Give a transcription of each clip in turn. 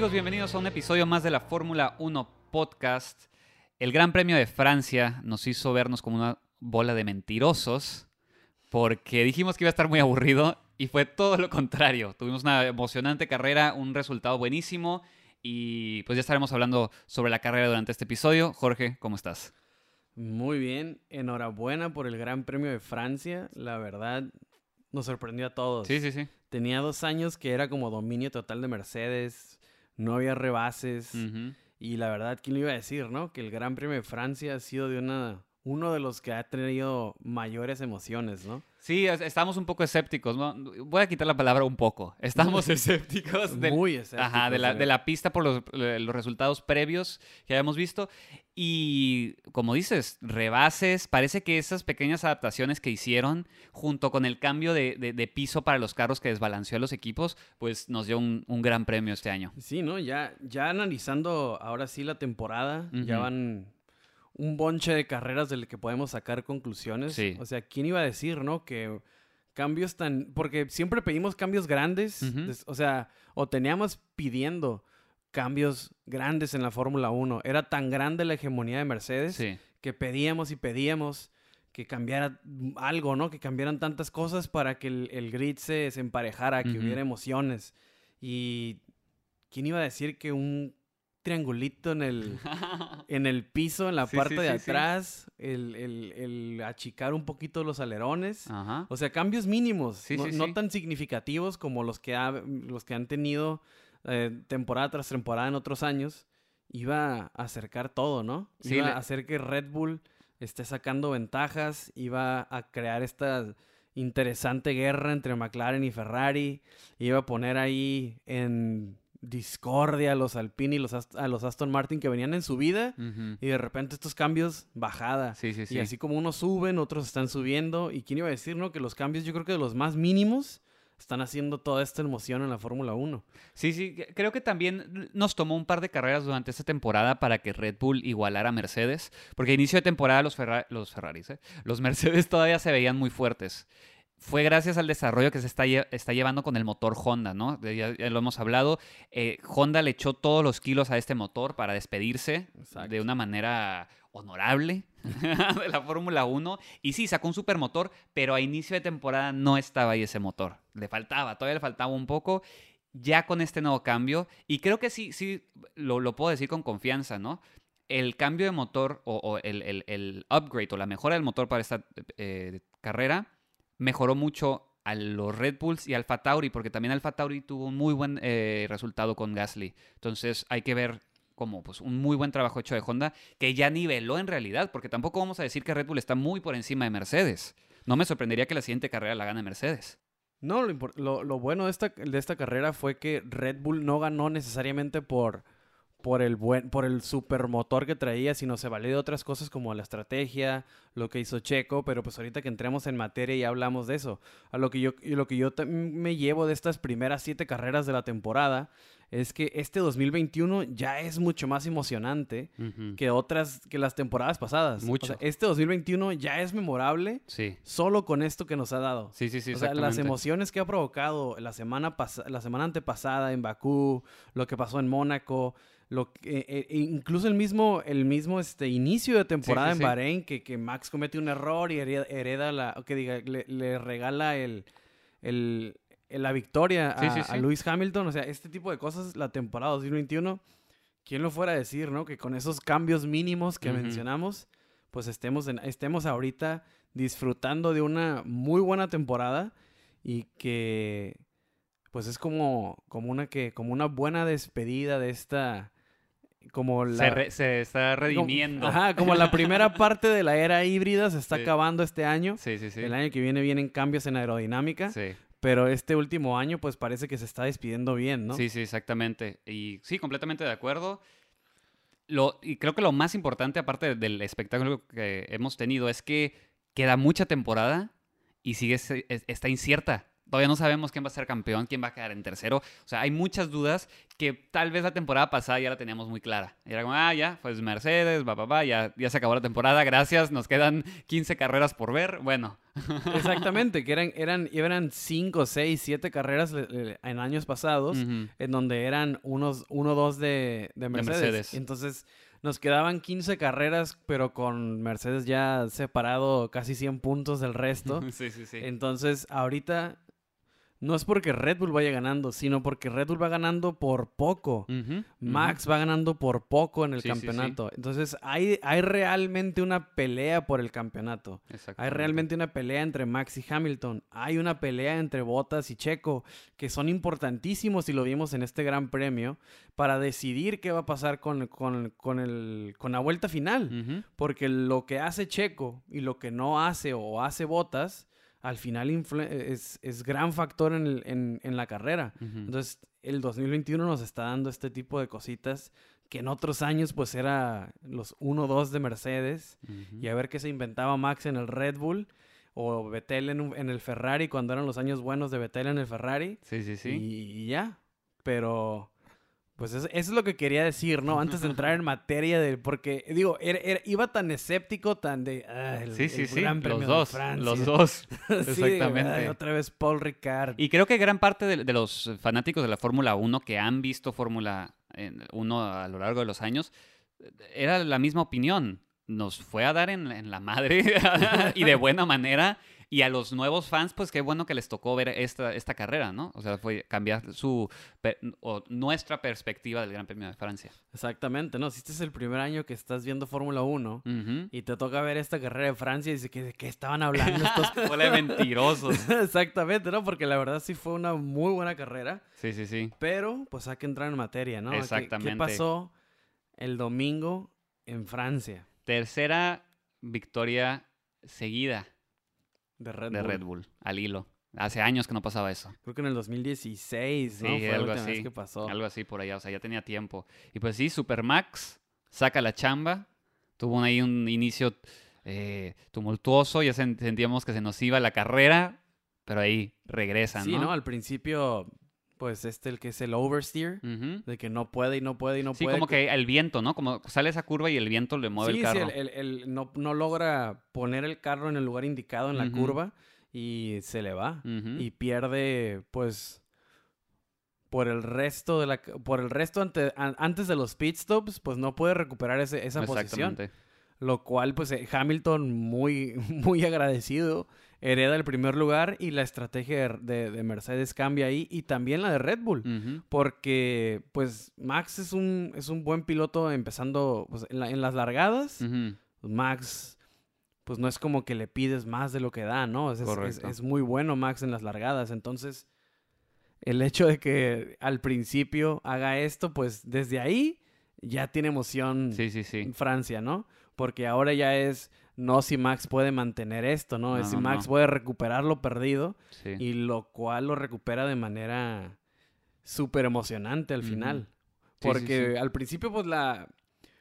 Amigos, bienvenidos a un episodio más de la Fórmula 1 Podcast. El Gran Premio de Francia nos hizo vernos como una bola de mentirosos porque dijimos que iba a estar muy aburrido y fue todo lo contrario. Tuvimos una emocionante carrera, un resultado buenísimo y pues ya estaremos hablando sobre la carrera durante este episodio. Jorge, ¿cómo estás? Muy bien, enhorabuena por el Gran Premio de Francia. La verdad, nos sorprendió a todos. Sí, sí, sí. Tenía dos años que era como dominio total de Mercedes no había rebases. Y la verdad, ¿quién lo iba a decir, no? Que el Gran Premio de Francia ha sido de una, uno de los que ha tenido mayores emociones, ¿no? Sí, estamos un poco escépticos, ¿no? Voy a quitar la palabra un poco. Estamos escépticos. Muy escépticos. Ajá, de la, de la pista por los, los, resultados previos que habíamos visto. Y como dices, rebases, parece que esas pequeñas adaptaciones que hicieron junto con el cambio de, de, piso para los carros que desbalanceó a los equipos, pues nos dio un, un, gran premio este año. Sí, ¿no? Ya, ya analizando ahora sí la temporada, ya van un bonche de carreras del que podemos sacar conclusiones. Sí. O sea, ¿quién iba a decir, no? Que cambios tan... Porque siempre pedimos cambios grandes, o sea, o teníamos pidiendo cambios grandes en la Fórmula 1. Era tan grande la hegemonía de Mercedes que pedíamos y pedíamos que cambiara algo, ¿no? Que cambiaran tantas cosas para que el, grid se, emparejara, que hubiera emociones. Y ¿quién iba a decir que un triangulito en el, en el piso, en la parte de atrás, el, el, achicar un poquito los alerones. O sea, cambios mínimos, no, no, tan significativos como los que, ha, los que han tenido eh, temporada tras temporada en otros años, iba a acercar todo, ¿no? Iba a hacer que Red Bull esté sacando ventajas, iba a crear esta interesante guerra entre McLaren y Ferrari, iba a poner ahí en discordia a los Alpine y los a los Aston Martin que venían en subida y de repente estos cambios bajada. Y así como unos suben, otros están subiendo. ¿Y quién iba a decir, no? Que los cambios yo creo que de los más mínimos están haciendo toda esta emoción en la Fórmula 1. Sí, sí, creo que también nos tomó un par de carreras durante esta temporada para que Red Bull igualara a Mercedes, porque a inicio de temporada los, los Ferraris, ¿eh? los Mercedes todavía se veían muy fuertes. Fue gracias al desarrollo que se está, está llevando con el motor Honda, ¿no? Ya, lo hemos hablado. Eh, Honda le echó todos los kilos a este motor para despedirse de una manera honorable de la Fórmula 1. Y sí, sacó un supermotor, pero a inicio de temporada no estaba ahí ese motor. Le faltaba, todavía le faltaba un poco. Ya con este nuevo cambio, y creo que sí, sí, lo, puedo decir con confianza, ¿no? El cambio de motor o, el, upgrade o la mejora del motor para esta eh, carrera mejoró mucho a los Red Bulls y Alfa Tauri, porque también Alfa Tauri tuvo un muy buen eh, resultado con Gasly. Entonces hay que ver como pues, un muy buen trabajo hecho de Honda, que ya niveló en realidad, porque tampoco vamos a decir que Red Bull está muy por encima de Mercedes. No me sorprendería que la siguiente carrera la gane Mercedes. No, lo, lo, bueno de esta, de esta carrera fue que Red Bull no ganó necesariamente por, por el buen, por el supermotor que traía, sino se valió de otras cosas como la estrategia, lo que hizo Checo, pero pues ahorita que entremos en materia y hablamos de eso. A lo que yo, lo que yo me llevo de estas primeras siete carreras de la temporada es que este 2021 ya es mucho más emocionante que otras, que las temporadas pasadas. Mucho. este 2021 ya es memorable sí. solo con esto que nos ha dado. Sí, sí, sí. O sea, las emociones que ha provocado la semana, la semana antepasada en Bakú, lo que pasó en Mónaco, lo que, eh, eh, incluso el mismo, el mismo este, inicio de temporada en Bahrein, que, que, Max comete un error y hereda, la, que diga, le, le regala el, el, la victoria a, Lewis Hamilton. O sea, este tipo de cosas, la temporada 2021, ¿quién lo fuera a decir, no? Que con esos cambios mínimos que mencionamos, pues estemos, estemos ahorita disfrutando de una muy buena temporada y que pues es como, como una que como una buena despedida de esta como la, se, está redimiendo. Como, ajá, como la primera parte de la era híbrida se está acabando este año. Sí, sí, sí. El año que viene vienen cambios en aerodinámica. Sí. Pero este último año, pues parece que se está despidiendo bien, ¿no? Sí, sí, exactamente. Y sí, completamente de acuerdo. Lo, y creo que lo más importante, aparte del espectáculo que hemos tenido, es que queda mucha temporada y sigue, está incierta Todavía no sabemos quién va a ser campeón, quién va a quedar en tercero. O sea, hay muchas dudas que tal vez la temporada pasada ya la teníamos muy clara. Era como, ah, ya, pues Mercedes, va, va, va, ya, ya se acabó la temporada, gracias, nos quedan 15 carreras por ver. Bueno. Exactamente, que eran, eran, eran 5, 6, 7 carreras en años pasados, en donde eran unos 1, 2 de, de, Mercedes. Entonces nos quedaban 15 carreras, pero con Mercedes ya separado casi 100 puntos del resto. sí, sí, sí. Entonces, ahorita no es porque Red Bull vaya ganando, sino porque Red Bull va ganando por poco. Max va ganando por poco en el campeonato. Entonces hay, hay realmente una pelea por el campeonato. Hay realmente una pelea entre Max y Hamilton. Hay una pelea entre Bottas y Checo, que son importantísimos y lo vimos en este gran premio, para decidir qué va a pasar con, con, con, el, con la vuelta final. Porque lo que hace Checo y lo que no hace o hace Bottas al final es, es, gran factor en, la carrera. Entonces, el 2021 nos está dando este tipo de cositas que en otros años pues era los 1-2 de Mercedes y a ver qué se inventaba Max en el Red Bull o Vettel en, en, el Ferrari cuando eran los años buenos de Vettel en el Ferrari. Sí, sí, sí. y ya, pero pues eso, es lo que quería decir, ¿no? Antes de entrar en materia de... Porque, digo, iba tan escéptico, tan de... Ah, sí, sí, sí. los dos. Los dos. Exactamente. otra vez Paul Ricard. Y creo que gran parte de, los fanáticos de la Fórmula 1 que han visto Fórmula 1 a lo largo de los años, era la misma opinión. Nos fue a dar en, en la madre y de buena manera y a los nuevos fans, pues qué bueno que les tocó ver esta, esta carrera, ¿no? O sea, fue cambiar su o nuestra perspectiva del Gran Premio de Francia. Exactamente, ¿no? Si este es el primer año que estás viendo Fórmula 1 y te toca ver esta carrera de Francia y dices que de qué estaban hablando estos. Huele mentirosos. Exactamente, ¿no? Porque la verdad sí fue una muy buena carrera. Sí, sí, sí. Pero, pues hay que entrar en materia, ¿no? Exactamente. ¿Qué, pasó el domingo en Francia? Tercera victoria seguida de Red, de Bull. Red Bull, al hilo. Hace años que no pasaba eso. Creo que en el 2016, ¿no? Sí, Fue algo así. que pasó. Algo así por allá, o sea, ya tenía tiempo. Y pues sí, Supermax saca la chamba. Tuvo ahí un inicio eh, tumultuoso, ya sentíamos que se nos iba la carrera, pero ahí regresan, sí, ¿no? Al principio pues este el que es el oversteer, de que no puede y no puede y no puede. Sí, como que el viento, ¿no? Como sale esa curva y el viento le mueve el carro. Sí, el, no, no, logra poner el carro en el lugar indicado en la curva y se le va y pierde, pues, por el resto de la, por el resto antes de los pit stops, pues no puede recuperar ese, esa posición. Lo cual, pues, eh, Hamilton muy, muy agradecido hereda el primer lugar y la estrategia de, Mercedes cambia ahí y también la de Red Bull. Porque, pues, Max es un, es un buen piloto empezando pues, en, las largadas. Max, pues no es como que le pides más de lo que da, ¿no? Es, es, muy bueno Max en las largadas. Entonces, el hecho de que al principio haga esto, pues desde ahí ya tiene emoción en Francia, ¿no? Porque ahora ya es no si Max puede mantener esto, ¿no? es si Max puede recuperar lo perdido y lo cual lo recupera de manera súper emocionante al final. Porque al principio pues la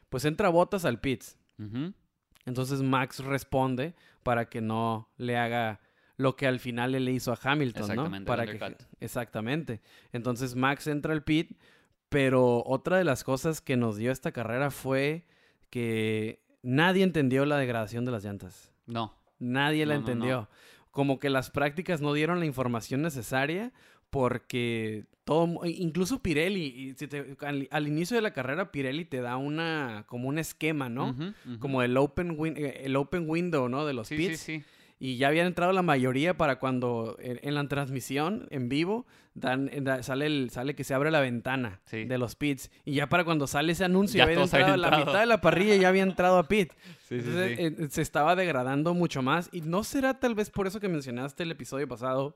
pues entra botas al pits. Entonces Max responde para que no le haga lo que al final le hizo a Hamilton, ¿no? Para que exactamente. Entonces Max entra al pit, pero otra de las cosas que nos dio esta carrera fue que nadie entendió la degradación de las llantas. No. Nadie la entendió. Como que las prácticas no dieron la información necesaria porque todo, incluso Pirelli, al, inicio de la carrera Pirelli te da una, como un esquema, ¿no? Como el open, eh, el open window, ¿no? De los pits. Sí, sí, sí y ya habían entrado la mayoría para cuando en, la transmisión en vivo dan, sale, el, sale que se abre la ventana de los pits y ya para cuando sale ese anuncio ya había entrado, la mitad de la parrilla ya había entrado a pit. Entonces eh, se estaba degradando mucho más y no será tal vez por eso que mencionaste el episodio pasado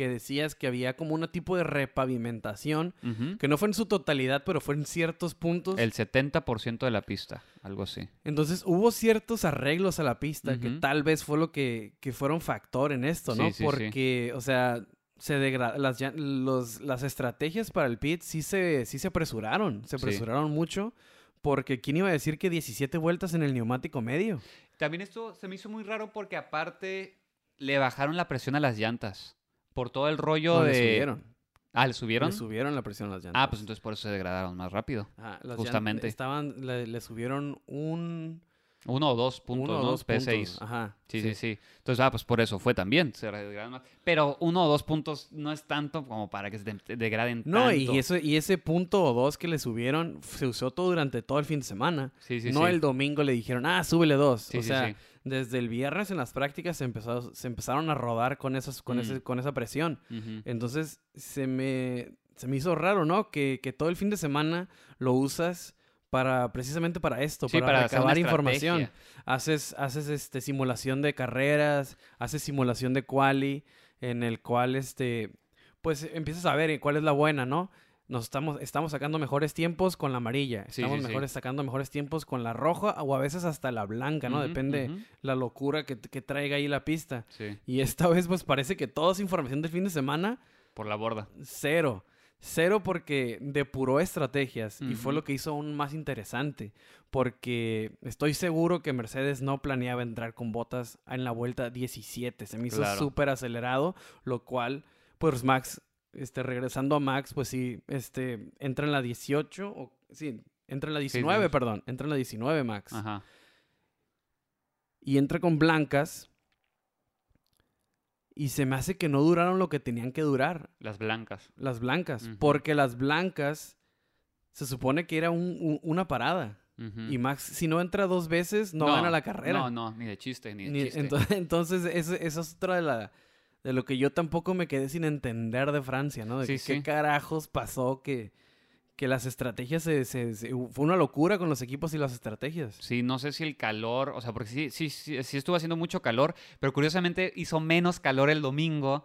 que decías que había como un tipo de repavimentación, que no fue en su totalidad, pero fue en ciertos puntos. El 70% de la pista, algo así. Entonces hubo ciertos arreglos a la pista que tal vez fue lo que, que fueron factor en esto, ¿no? Porque, o sea, se las, los, las estrategias para el pit sí se, sí se apresuraron, se apresuraron mucho. Porque ¿quién iba a decir que 17 vueltas en el neumático medio? También esto se me hizo muy raro porque aparte le bajaron la presión a las llantas. Por todo el rollo de... Le subieron. Ah, ¿le subieron? Le subieron la presión a las llantas. Ah, pues entonces por eso se degradaron más rápido. justamente. estaban, le, subieron un... Uno o dos puntos, uno o dos P6. Ajá. Sí, sí, sí, Entonces, ah, pues por eso fue también. Se más. Pero uno o dos puntos no es tanto como para que se degraden no, tanto. No, y, eso, y ese punto o dos que le subieron se usó todo durante todo el fin de semana. Sí, sí, no el domingo le dijeron, ah, súbele dos. o sea, desde el viernes en las prácticas se, empezó, se empezaron a rodar con, esas, con, ese, con esa presión. Entonces, se me, se me hizo raro, ¿no? Que, que todo el fin de semana lo usas para precisamente para esto, para, acabar información. Haces, haces este simulación de carreras, haces simulación de quali, en el cual este pues empiezas a ver cuál es la buena, ¿no? Nos estamos, estamos sacando mejores tiempos con la amarilla, estamos mejores, sacando mejores tiempos con la roja o a veces hasta la blanca, ¿no? Depende la locura que, que, traiga ahí la pista. Y esta vez pues parece que toda esa información del fin de semana... Por la borda. Cero. Cero porque depuró estrategias y fue lo que hizo aún más interesante. Porque estoy seguro que Mercedes no planeaba entrar con botas en la vuelta 17. Se me hizo súper acelerado, lo cual, pues Max, este, regresando a Max, pues sí, este, entra en la 18, o sí, entra en la 19, perdón, entra en la 19 Max. Ajá. Y entra con blancas y se me hace que no duraron lo que tenían que durar. Las blancas. Las blancas. Porque las blancas se supone que era una parada. Y Max, si no entra dos veces, no, gana la carrera. No, no, ni de chiste, ni de chiste. Entonces, eso, es otra de la de lo que yo tampoco me quedé sin entender de Francia, ¿no? De qué carajos pasó que, que las estrategias se, fue una locura con los equipos y las estrategias. Sí, no sé si el calor, o sea, porque sí, sí, sí, sí estuvo haciendo mucho calor, pero curiosamente hizo menos calor el domingo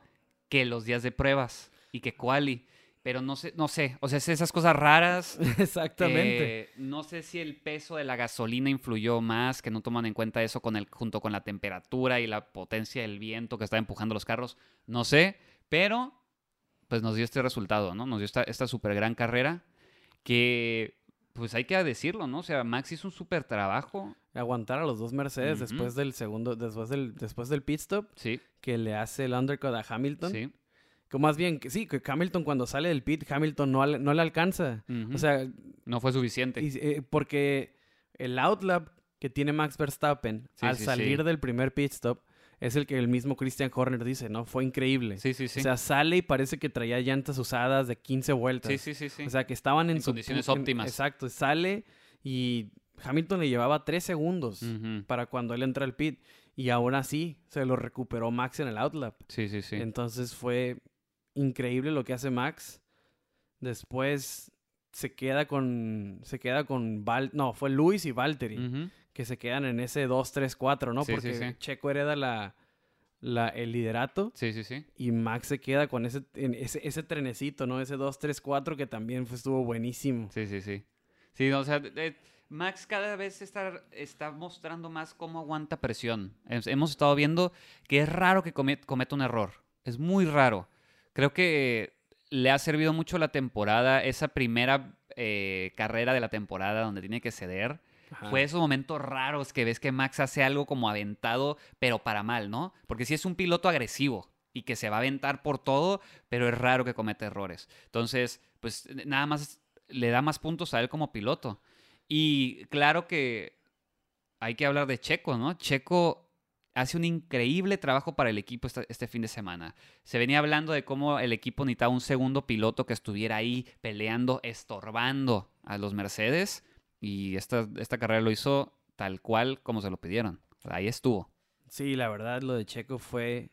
que los días de pruebas y que quali. Pero no sé, no sé, o sea, esas cosas raras. Exactamente. Eh, no sé si el peso de la gasolina influyó más, que no toman en cuenta eso con el, junto con la temperatura y la potencia del viento que está empujando los carros. No sé, pero pues nos dio este resultado, ¿no? Nos dio esta, esta super gran carrera que pues hay que decirlo, ¿no? O sea, Max hizo un súper trabajo. Aguantar a los dos Mercedes después del segundo, después del, después del pit stop. Sí. Que le hace el undercut a Hamilton. Sí. Que más bien, que sí, que Hamilton cuando sale del pit, Hamilton no, no le alcanza. O sea... No fue suficiente. Eh, porque el outlap que tiene Max Verstappen al salir del primer pit stop es el que el mismo Christian Horner dice, ¿no? Fue increíble. Sí, sí, sí. O sea, sale y parece que traía llantas usadas de 15 vueltas. Sí, sí, sí. sí. O sea, que estaban en, condiciones óptimas. exacto. Sale y Hamilton le llevaba 3 segundos para cuando él entra al pit. Y aún así se lo recuperó Max en el outlap. Sí, sí, sí. Entonces fue increíble lo que hace Max. Después se queda con. Se queda con Val. No, fue Luis y Valtteri que se quedan en ese 2-3-4, ¿no? Porque Checo hereda la, la, el liderato. Sí, sí, sí. Y Max se queda con ese, ese, ese trenecito, ¿no? Ese 2-3-4 que también estuvo buenísimo. Sí, sí, sí. Sí, o sea, Max cada vez está, está mostrando más cómo aguanta presión. Hemos estado viendo que es raro que cometa un error. Es muy raro. Creo que le ha servido mucho la temporada, esa primera eh, carrera de la temporada donde tiene que ceder fue esos momentos raros que ves que Max hace algo como aventado, pero para mal, ¿no? Porque si es un piloto agresivo y que se va a aventar por todo, pero es raro que cometa errores. Entonces, pues nada más le da más puntos a él como piloto. Y claro que hay que hablar de Checo, ¿no? Checo hace un increíble trabajo para el equipo este, fin de semana. Se venía hablando de cómo el equipo necesitaba un segundo piloto que estuviera ahí peleando, estorbando a los Mercedes. Y esta, esta carrera lo hizo tal cual como se lo pidieron. Ahí estuvo. Sí, la verdad, lo de Checo fue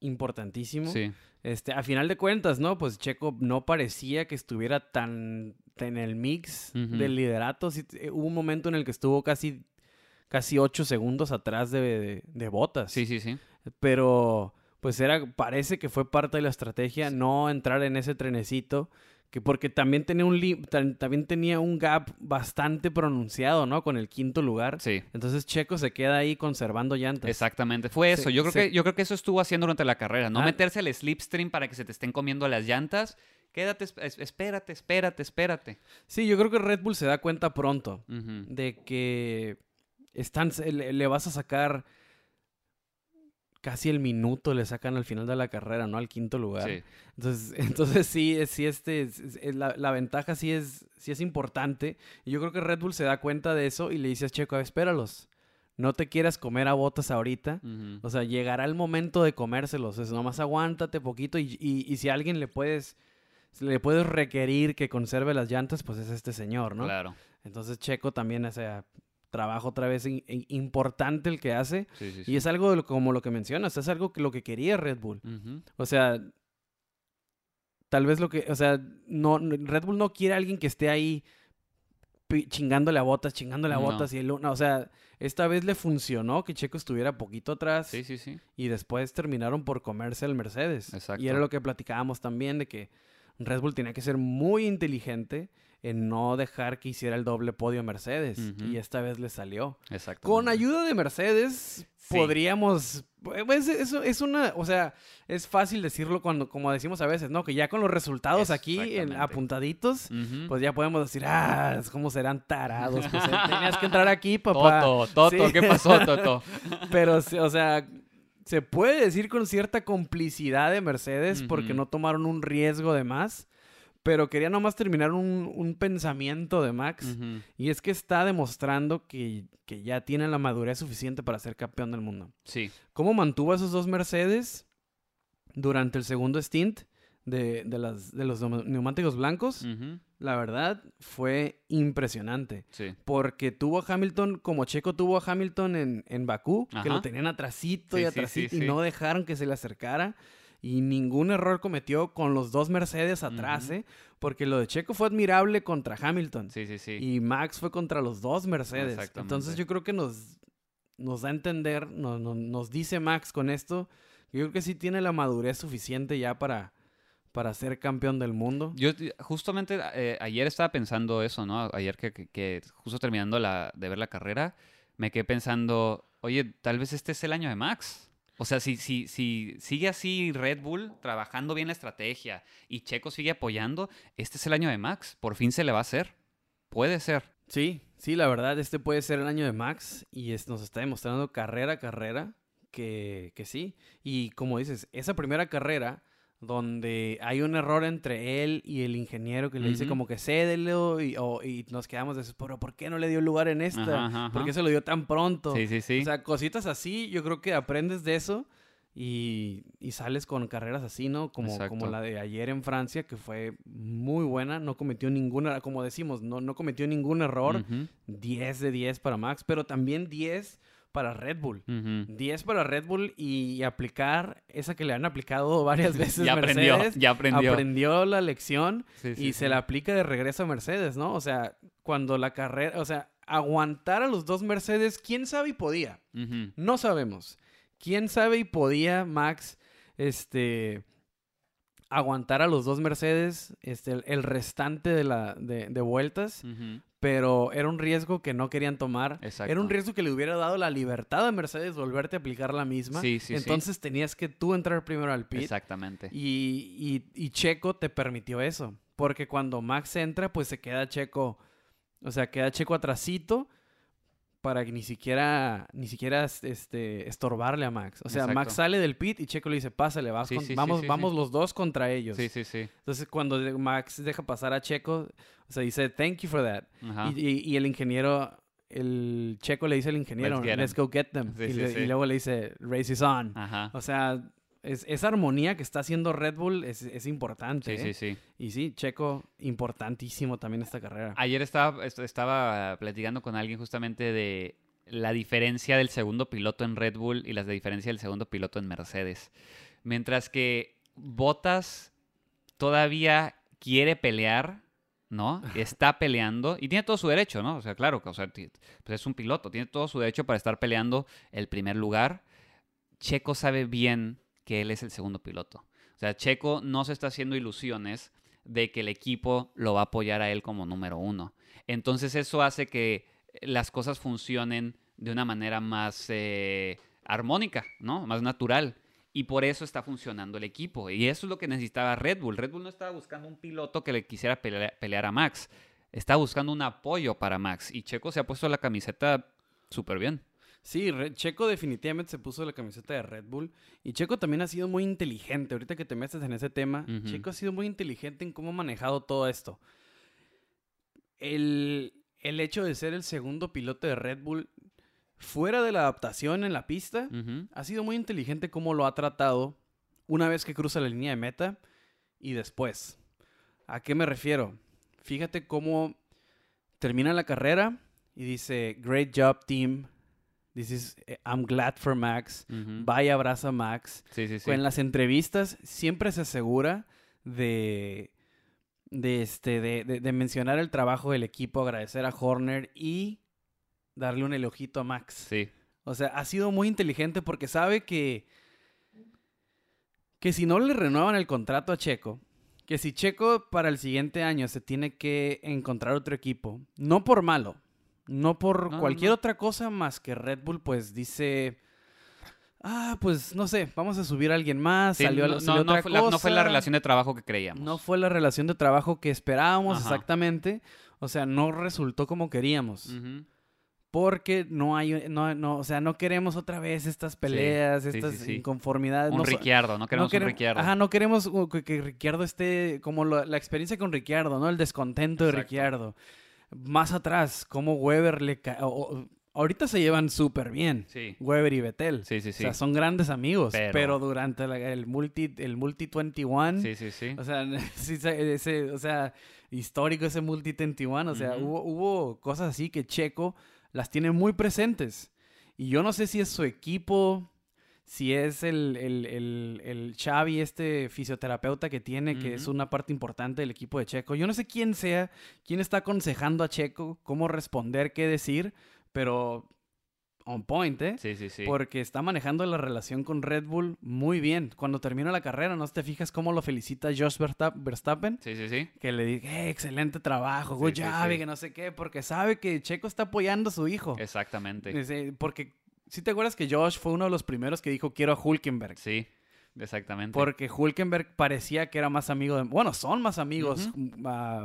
importantísimo. Sí. Este, a final de cuentas, ¿no? Pues Checo no parecía que estuviera tan en el mix del liderato. Eh, hubo un momento en el que estuvo casi, casi ocho segundos atrás de, de, botas. Sí, sí, sí. Pero, pues era, parece que fue parte de la estrategia no entrar en ese trenecito que porque también tenía un también tenía un gap bastante pronunciado, ¿no? Con el quinto lugar. Sí. Entonces Checo se queda ahí conservando llantas. Exactamente, fue eso. yo creo que yo creo que eso estuvo haciendo durante la carrera, no ah. meterse al slipstream para que se te estén comiendo las llantas. Quédate, espérate, espérate, espérate. Sí, yo creo que Red Bull se da cuenta pronto de que están le vas a sacar casi el minuto le sacan al final de la carrera, ¿no? Al quinto lugar. Entonces, entonces sí, sí este, la, ventaja sí es, sí es importante. Y yo creo que Red Bull se da cuenta de eso y le dice a Checo, espéralos. No te quieras comer a botas ahorita. O sea, llegará el momento de comérselos. Es nomás aguántate poquito y, y, si a alguien le puedes, le puedes requerir que conserve las llantas, pues es este señor, ¿no? Claro. Entonces Checo también, o sea, trabajo otra vez importante el que hace. Y es algo como lo que mencionas, es algo que lo que quería Red Bull. O sea, tal vez lo que, o sea, no, Red Bull no quiere a alguien que esté ahí chingándole a botas, chingándole a botas y el o sea, esta vez le funcionó que Checo estuviera poquito atrás. Sí, sí, sí. Y después terminaron por comerse el Mercedes. Exacto. Y era lo que platicábamos también de que Red Bull tenía que ser muy inteligente en no dejar que hiciera el doble podio Mercedes. Y esta vez le salió. Exacto. Con ayuda de Mercedes, podríamos. Pues eso es una. O sea, es fácil decirlo cuando, como decimos a veces, ¿no? Que ya con los resultados aquí en, apuntaditos, pues ya podemos decir, ah, ¿cómo serán tarados? Pues eh, tenías que entrar aquí, papá. Toto, Toto, ¿qué pasó, Toto? Pero, o sea, se puede decir con cierta complicidad de Mercedes porque no tomaron un riesgo de más. Pero quería nomás terminar un, pensamiento de Max. Y es que está demostrando que, ya tiene la madurez suficiente para ser campeón del mundo. Sí. ¿Cómo mantuvo a esos dos Mercedes durante el segundo stint de, las, de los neumáticos blancos? La verdad, fue impresionante. Sí. Porque tuvo a Hamilton, como Checo tuvo a Hamilton en, en Bakú, que lo tenían atrasito y atrasito y no dejaron que se le acercara y ningún error cometió con los dos Mercedes atrás, ¿eh? Porque lo de Checo fue admirable contra Hamilton. Sí, sí, sí. Y Max fue contra los dos Mercedes. Entonces yo creo que nos, nos da a entender, nos, nos, dice Max con esto, yo creo que sí tiene la madurez suficiente ya para, para ser campeón del mundo. Yo justamente eh, ayer estaba pensando eso, ¿no? Ayer que, que, justo terminando la, de ver la carrera, me quedé pensando, oye, tal vez este es el año de Max. O sea, si, si, si sigue así Red Bull trabajando bien la estrategia y Checo sigue apoyando, este es el año de Max. Por fin se le va a hacer. Puede ser. Sí, sí, la verdad, este puede ser el año de Max y nos está demostrando carrera a carrera que, que sí. Y como dices, esa primera carrera donde hay un error entre él y el ingeniero que le dice como que cédelo y, y nos quedamos de pero ¿por qué no le dio lugar en esta? ¿Por qué se lo dio tan pronto? Sí, sí, sí. O sea, cositas así, yo creo que aprendes de eso y, sales con carreras así, ¿no? Como, como la de ayer en Francia, que fue muy buena, no cometió ninguna, como decimos, no, no cometió ningún error, 10 de 10 para Max, pero también 10 para Red Bull. 10 para Red Bull y aplicar esa que le han aplicado varias veces ya aprendió, ya aprendió. Aprendió la lección y se la aplica de regreso a Mercedes, ¿no? O sea, cuando la carrera, o sea, aguantar a los dos Mercedes, quién sabe y podía. No sabemos. ¿Quién sabe y podía Max este aguantar a los dos Mercedes este, el restante de, la, de, vueltas pero era un riesgo que no querían tomar. Exacto. Era un riesgo que le hubiera dado la libertad a Mercedes volverte a aplicar la misma. Sí, sí, Entonces tenías que tú entrar primero al pit. Exactamente. Y, y, Checo te permitió eso. Porque cuando Max entra, pues se queda Checo. O sea, queda Checo atrasito para que ni siquiera, ni siquiera este, estorbarle a Max. O sea, Max sale del pit y Checo le dice, pásale, vamos, vamos los dos contra ellos. Sí, sí, sí. Entonces, cuando Max deja pasar a Checo, o sea, dice, thank you for that. Y, el ingeniero, el Checo le dice al ingeniero, let's, go get them. Y, luego le dice, race is on. O sea, esa armonía que está haciendo Red Bull es, importante. Sí, sí, ¿eh? sí. Y sí, Checo, importantísimo también esta carrera. Ayer estaba, estaba platicando con alguien justamente de la diferencia del segundo piloto en Red Bull y la diferencia del segundo piloto en Mercedes. Mientras que Bottas todavía quiere pelear, ¿no? Está peleando y tiene todo su derecho, ¿no? O sea, claro, o sea, pues es un piloto, tiene todo su derecho para estar peleando el primer lugar. Checo sabe bien que él es el segundo piloto. O sea, Checo no se está haciendo ilusiones de que el equipo lo va a apoyar a él como número uno. Entonces eso hace que las cosas funcionen de una manera más eh, armónica, ¿no? Más natural. Y por eso está funcionando el equipo. Y eso es lo que necesitaba Red Bull. Red Bull no estaba buscando un piloto que le quisiera pelear, a Max. Estaba buscando un apoyo para Max. Y Checo se ha puesto la camiseta súper bien. Sí, Checo definitivamente se puso la camiseta de Red Bull. Y Checo también ha sido muy inteligente. Ahorita que te metes en ese tema, Checo ha sido muy inteligente en cómo ha manejado todo esto. El, hecho de ser el segundo piloto de Red Bull fuera de la adaptación en la pista, ha sido muy inteligente cómo lo ha tratado una vez que cruza la línea de meta y después. ¿A qué me refiero? Fíjate cómo termina la carrera y dice, great job team, This is, eh, I'm glad for Max. Vaya, abraza Max. Sí, sí, sí. En las entrevistas siempre se asegura de, de, este, de, de, mencionar el trabajo del equipo, agradecer a Horner y darle un elogito a Max. Sí. O sea, ha sido muy inteligente porque sabe que, que si no le renuevan el contrato a Checo, que si Checo para el siguiente año se tiene que encontrar otro equipo, no por malo, no por cualquier otra cosa más que Red Bull, pues dice. Ah, pues no sé, vamos a subir a alguien más. salió, no, otra fue La, no fue la relación de trabajo que creíamos. No fue la relación de trabajo que esperábamos exactamente. O sea, no resultó como queríamos. Porque no hay, no, no, o sea, no queremos otra vez estas peleas, estas inconformidades. Un no, Ricciardo, no queremos un Ricciardo. Ajá, no queremos que, que Ricciardo esté como la experiencia con Ricciardo, ¿no? El descontento de Ricciardo más atrás, cómo Weber le... ahorita se llevan súper bien. Sí. Weber y Betel. Sí, sí, sí. O sea, son grandes amigos. Pero, durante el multi el multi 21. Sí, sí, sí. O sea, ese, o sea histórico ese multi 21. O sea, hubo, hubo cosas así que Checo las tiene muy presentes. Y yo no sé si es su equipo si es el, el, el, el, Xavi, este fisioterapeuta que tiene, que es una parte importante del equipo de Checo. Yo no sé quién sea, quién está aconsejando a Checo cómo responder, qué decir, pero on point, ¿eh? Sí, sí, sí. Porque está manejando la relación con Red Bull muy bien. Cuando termina la carrera, ¿no te fijas cómo lo felicita Josh Verstappen? Sí, sí, sí. Que le dice, eh, excelente trabajo, good job, que no sé qué, porque sabe que Checo está apoyando a su hijo. Exactamente. Porque ¿Sí te acuerdas que Josh fue uno de los primeros que dijo quiero a Hulkenberg? Sí, exactamente. Porque Hulkenberg parecía que era más amigo de... Bueno, son más amigos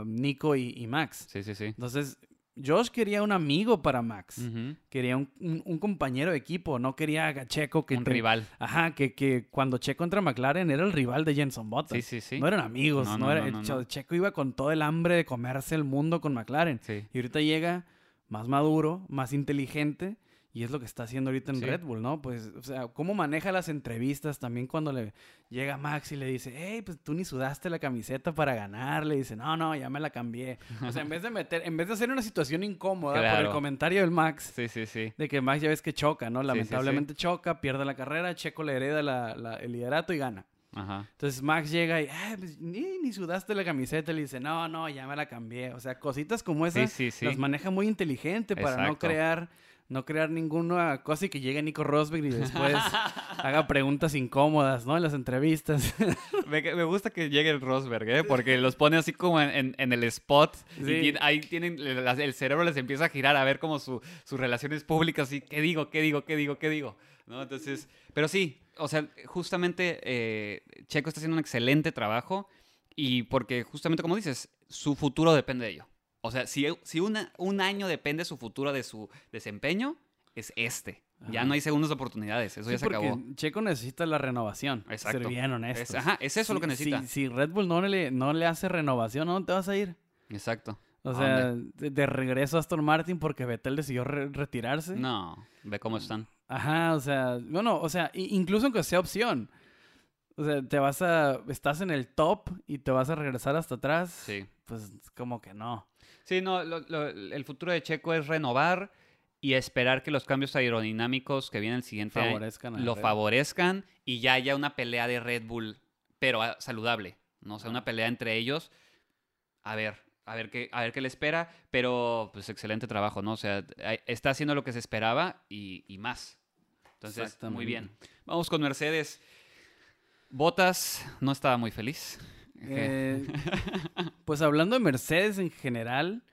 Nico y, Max. Sí, sí, sí. Entonces, Josh quería un amigo para Max. Quería un, compañero de equipo. No quería a Checo que... Un rival. Ajá, que, que cuando Checo entra a McLaren era el rival de Jenson Button. Sí, sí, sí. No eran amigos. No, era, Checo iba con todo el hambre de comerse el mundo con McLaren. Sí. Y ahorita llega más maduro, más inteligente y es lo que está haciendo ahorita en Red Bull, ¿no? Pues, o sea, cómo maneja las entrevistas también cuando le llega Max y le dice, hey, pues tú ni sudaste la camiseta para ganar. Le dice, no, no, ya me la cambié. O sea, en vez de meter, en vez de hacer una situación incómoda por el comentario del Max. Sí, sí, sí. De que Max ya ves que choca, ¿no? Lamentablemente choca, pierde la carrera, Checo le hereda el liderato y gana. Ajá. Entonces Max llega y, pues, ni, ni, sudaste la camiseta. Le dice, no, no, ya me la cambié. O sea, cositas como esas las maneja muy inteligente para no crear no crear ninguna cosa y que llegue Nico Rosberg y después haga preguntas incómodas, ¿no? En las entrevistas. me, gusta que llegue el Rosberg, ¿eh? Porque los pone así como en, el spot y ahí tienen, el cerebro les empieza a girar a ver como sus relaciones públicas y qué digo, qué digo, qué digo, qué digo, ¿no? Entonces, pero sí, o sea, justamente eh, Checo está haciendo un excelente trabajo y porque justamente como dices, su futuro depende de ello. O sea, si, si un año depende su futuro de su desempeño, es este. Ya no hay segundas oportunidades, eso ya se acabó. Checo necesita la renovación. Exacto. Ser bien honesto. ajá, es eso lo que necesita. Si, Red Bull no le, no le hace renovación, ¿no te vas a ir? Exacto. O sea, de, regreso a Aston Martin porque Vettel decidió retirarse. No, ve cómo están. Ajá, o sea, bueno, o sea, incluso aunque sea opción. O sea, te vas a. Estás en el top y te vas a regresar hasta atrás. Sí. Pues como que no. Sí, no, el futuro de Checo es renovar y esperar que los cambios aerodinámicos que vienen el siguiente año lo favorezcan y ya haya una pelea de Red Bull, pero ah, saludable, ¿no? O sea, una pelea entre ellos. A ver, a ver qué, a ver qué le espera, pero pues excelente trabajo, ¿no? O sea, está haciendo lo que se esperaba y, y más. Entonces, muy bien. Vamos con Mercedes. Botas no estaba muy feliz. Eh, pues hablando de Mercedes en general,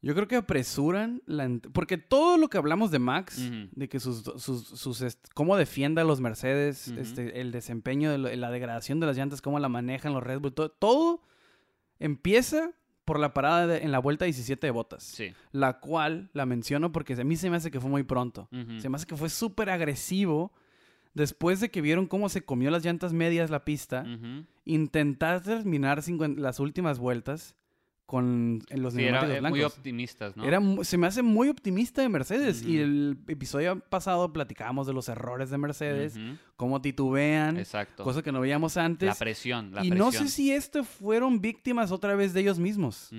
yo creo que apresuran la porque todo lo que hablamos de Max, de que sus, sus, cómo defiende a los Mercedes, este, el desempeño, de la degradación de las llantas, cómo la manejan los Red Bull, todo, empieza por la parada en la vuelta 17 de botas. Sí. La cual la menciono porque a mí se me hace que fue muy pronto. Se me hace que fue súper agresivo después de que vieron cómo se comió las llantas medias la pista. Intentar terminar las últimas vueltas con los sí, era, muy optimistas, ¿no? Era, se me hace muy optimista de Mercedes. Y el episodio pasado platicábamos de los errores de Mercedes, cómo titubean, Exacto. cosa que no veíamos antes. La presión, la y no sé si esto fueron víctimas otra vez de ellos mismos.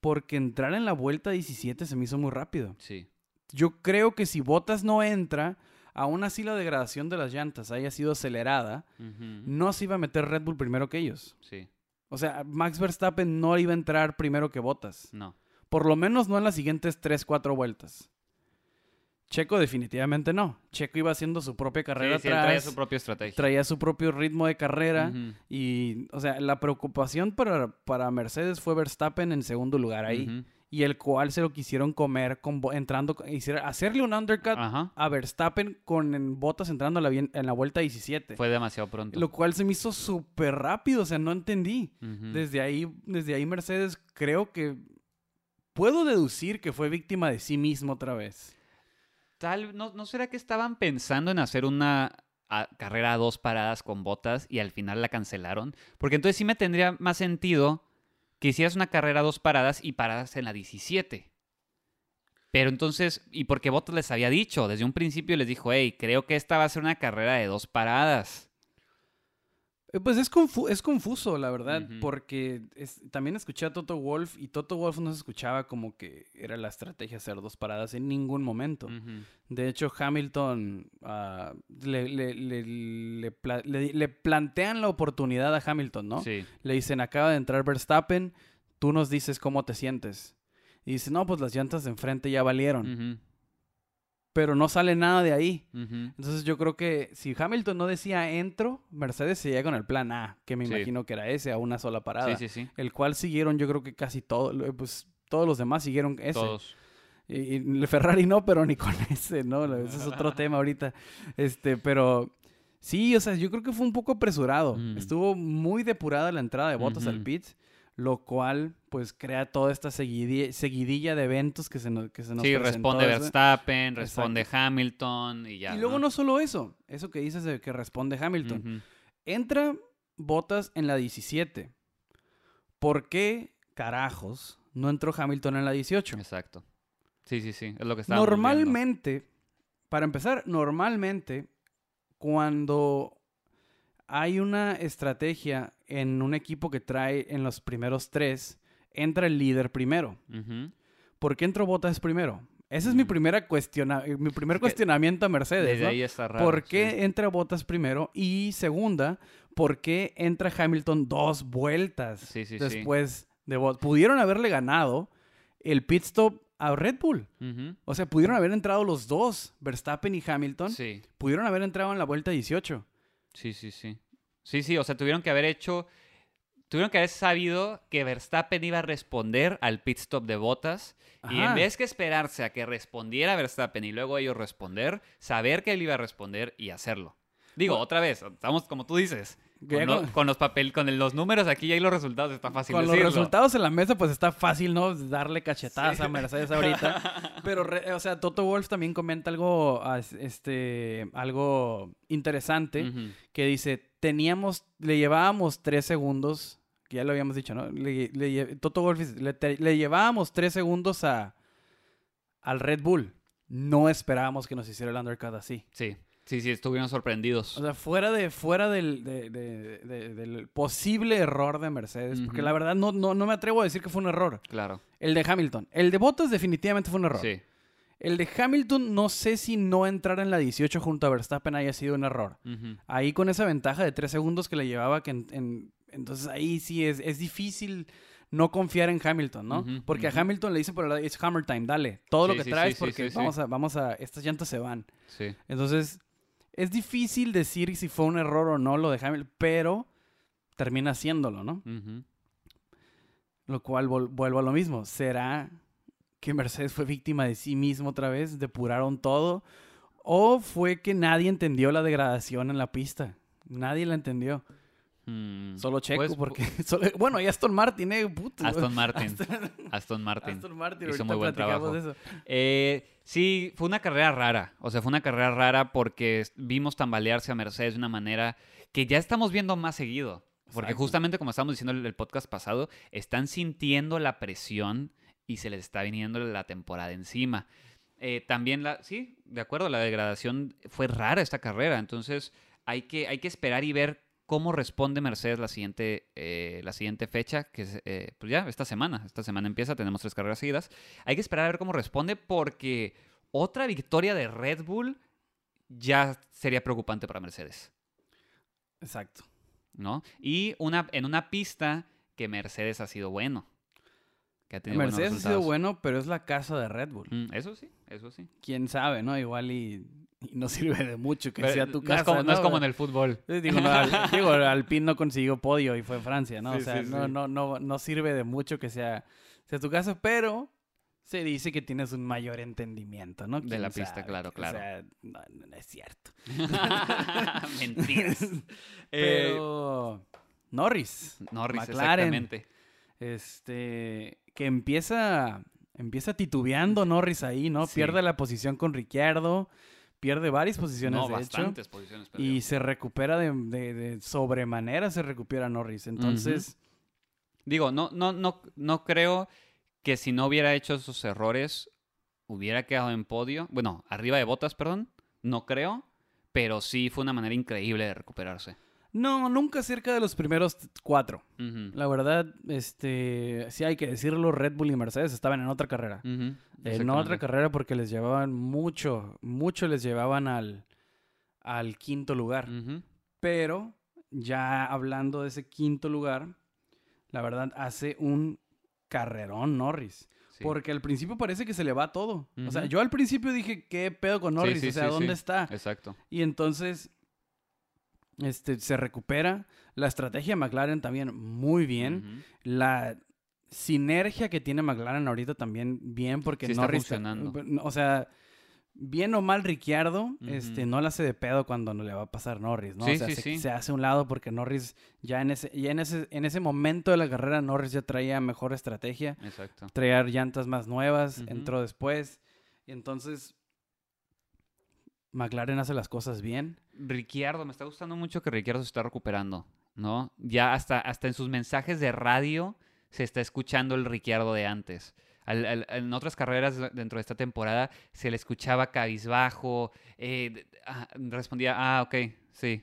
Porque entrar en la vuelta 17 se me hizo muy rápido. Sí. Yo creo que si Botas no entra, aún así la degradación de las llantas haya sido acelerada, no se iba a meter Red Bull primero que ellos. Sí. O sea, Max Verstappen no iba a entrar primero que Bottas. No. Por lo menos no en las siguientes 3, 4 vueltas. Checo definitivamente no. Checo iba haciendo su propia carrera sí, traía su propia estrategia. Traía su propio ritmo de carrera. Y, o sea, la preocupación para, para Mercedes fue Verstappen en segundo lugar ahí y el cual se lo quisieron comer con, entrando, hacerle un undercut a Verstappen con botas entrando en la vuelta 17. Fue demasiado pronto. Lo cual se me hizo súper rápido, o sea, no entendí. desde, ahí, desde ahí Mercedes creo que puedo deducir que fue víctima de sí mismo otra vez. Tal, ¿no, ¿no será que estaban pensando en hacer una carrera a dos paradas con botas y al final la cancelaron? Porque entonces sí me tendría más sentido que hicieras una carrera dos paradas y paradas en la 17. Pero entonces, ¿y porque Bottas les había dicho? Desde un principio les dijo, hey, creo que esta va a ser una carrera de dos paradas. Eh, pues es, es confuso, la verdad, porque también escuché a Toto Wolf y Toto Wolf no se escuchaba como que era la estrategia hacer dos paradas en ningún momento. De hecho, Hamilton uh, le, le, plantean la oportunidad a Hamilton, ¿no? Sí. Le dicen, acaba de entrar Verstappen, tú nos dices cómo te sientes. Y dice, no, pues las llantas de enfrente ya valieron pero no sale nada de ahí. Entonces yo creo que si Hamilton no decía entro, Mercedes seguía con el plan A, que me imagino que era ese, a una sola parada. Sí, sí, sí. El cual siguieron yo creo que casi todos, pues todos los demás siguieron ese. Todos. Y, el Ferrari no, pero ni con ese, ¿no? Ese es otro tema ahorita. Este, pero sí, o sea, yo creo que fue un poco apresurado. Mm. Estuvo muy depurada la entrada de Bottas al pit lo cual pues crea toda esta seguidilla, de eventos que se nos, que se nos Sí, responde Verstappen, responde Hamilton y ya. Y luego ¿no? solo eso, eso que dices de que responde Hamilton. Entra Bottas en la 17. ¿Por qué carajos no entró Hamilton en la 18? Exacto. Sí, sí, sí, es lo que Normalmente, para empezar, normalmente cuando hay una estrategia en un equipo que trae en los primeros tres, entra el líder primero. ¿Por qué entró Bottas primero? Ese es mi, primera cuestiona mi primer cuestionamiento a Mercedes. ahí está raro, ¿Por qué entra Bottas primero? Y segunda, ¿por qué entra Hamilton dos vueltas después de Bottas? Pudieron haberle ganado el pit stop a Red Bull. O sea, pudieron haber entrado los dos, Verstappen y Hamilton. Pudieron haber entrado en la vuelta 18. Sí, sí, sí. Sí, sí, o sea, tuvieron que haber hecho, tuvieron que haber sabido que Verstappen iba a responder al pit stop de botas y en vez que esperarse a que respondiera Verstappen y luego ellos responder, saber que él iba a responder y hacerlo. Digo, otra vez, estamos como tú dices, con, los papel, con los números aquí y hay los resultados, está fácil Con los resultados en la mesa, pues está fácil, ¿no? Darle cachetadas a Mercedes ahorita. Pero, o sea, Toto Wolf también comenta algo, este, algo interesante, que dice, teníamos, le llevábamos tres segundos, que ya lo habíamos dicho, ¿no? Le, Toto Wolf le, llevábamos tres segundos a, al Red Bull. No esperábamos que nos hiciera el undercut así. Sí. Sí, sí, estuvieron sorprendidos. O sea, fuera de, fuera del, del posible error de Mercedes, porque la verdad no, no, no, me atrevo a decir que fue un error. Claro. El de Hamilton. El de Bottas definitivamente fue un error. Sí. El de Hamilton, no sé si no entrar en la 18 junto a Verstappen haya sido un error. Ahí con esa ventaja de tres segundos que le llevaba, que entonces ahí sí es, es difícil no confiar en Hamilton, ¿no? porque a Hamilton le dicen por el lado, es Hammer Time, dale, todo lo que traes porque vamos a, vamos a, estas llantas se van. Sí. Entonces, es difícil decir si fue un error o no lo de Hamilton, pero termina haciéndolo, ¿no? Lo cual vuelvo a lo mismo. ¿Será que Mercedes fue víctima de sí mismo otra vez? ¿Depuraron todo? ¿O fue que nadie entendió la degradación en la pista? Nadie la entendió. Hmm. Solo Checo, pues, porque. bueno, y Aston Martin, eh, puto. Aston Martin. Aston, Martin. Aston Martin. Hizo muy buen trabajo. Eh, sí, fue una carrera rara. O sea, fue una carrera rara porque vimos tambalearse a Mercedes de una manera que ya estamos viendo más seguido. Porque justamente como estábamos diciendo en el podcast pasado, están sintiendo la presión y se les está viniendo la temporada encima. Eh, también la, sí, de acuerdo, la degradación fue rara esta carrera, entonces hay que, hay que esperar y ver cómo responde Mercedes la siguiente, eh, la siguiente fecha, que es eh, pues ya esta semana, esta semana empieza, tenemos tres carreras seguidas, hay que esperar a ver cómo responde porque otra victoria de Red Bull ya sería preocupante para Mercedes. Exacto. ¿No? Y una, en una pista que Mercedes ha sido bueno. Mercedes ha sido bueno, pero es la casa de Red Bull. Mm, eso sí, eso sí. Quién sabe, ¿no? Igual y, no sirve de mucho que sea tu casa. no, es como en el fútbol. Digo, digo, Alpine no consiguió podio y fue Francia, ¿no? o sea, no, no, no, no sirve de mucho que sea, sea tu casa, pero se dice que tienes un mayor entendimiento, ¿no? De la pista, claro, claro. O sea, no, es cierto. Mentiras. pero Norris. Norris, exactamente. Este, que empieza, empieza titubeando Norris ahí, ¿no? Pierde la posición con Ricciardo, pierde varias posiciones, no, bastantes posiciones. Y se recupera de, sobremanera, se recupera Norris. Entonces... Digo, no, no, no, no creo que si no hubiera hecho esos errores, hubiera quedado en podio. Bueno, arriba de botas, perdón. No creo. Pero sí fue una manera increíble de recuperarse. No, nunca cerca de los primeros cuatro. La verdad, este, sí hay que decirlo, Red Bull y Mercedes estaban en otra carrera. En otra carrera porque les llevaban mucho, mucho les llevaban al, al quinto lugar. Pero ya hablando de ese quinto lugar, la verdad hace un carrerón Norris. Porque al principio parece que se le va todo. O sea, yo al principio dije, ¿qué pedo con Norris? o sea, ¿dónde está? Exacto. Y entonces este, se recupera. La estrategia de McLaren también muy bien. La sinergia que tiene McLaren ahorita también bien porque no. Está funcionando. O sea, bien o mal Ricciardo, este, no le hace de pedo cuando no le va a pasar Norris, ¿no? o sea, se, hace un lado porque Norris ya en ese, ya en ese, en ese momento de la carrera Norris ya traía mejor estrategia. Exacto. Traía llantas más nuevas, entró después. Y entonces McLaren hace las cosas bien. Ricciardo, me está gustando mucho que Ricciardo se está recuperando, ¿no? Ya hasta, hasta en sus mensajes de radio se está escuchando el Ricciardo de antes. en otras carreras dentro de esta temporada se le escuchaba cabizbajo, eh, ah, respondía, ah, ok, sí,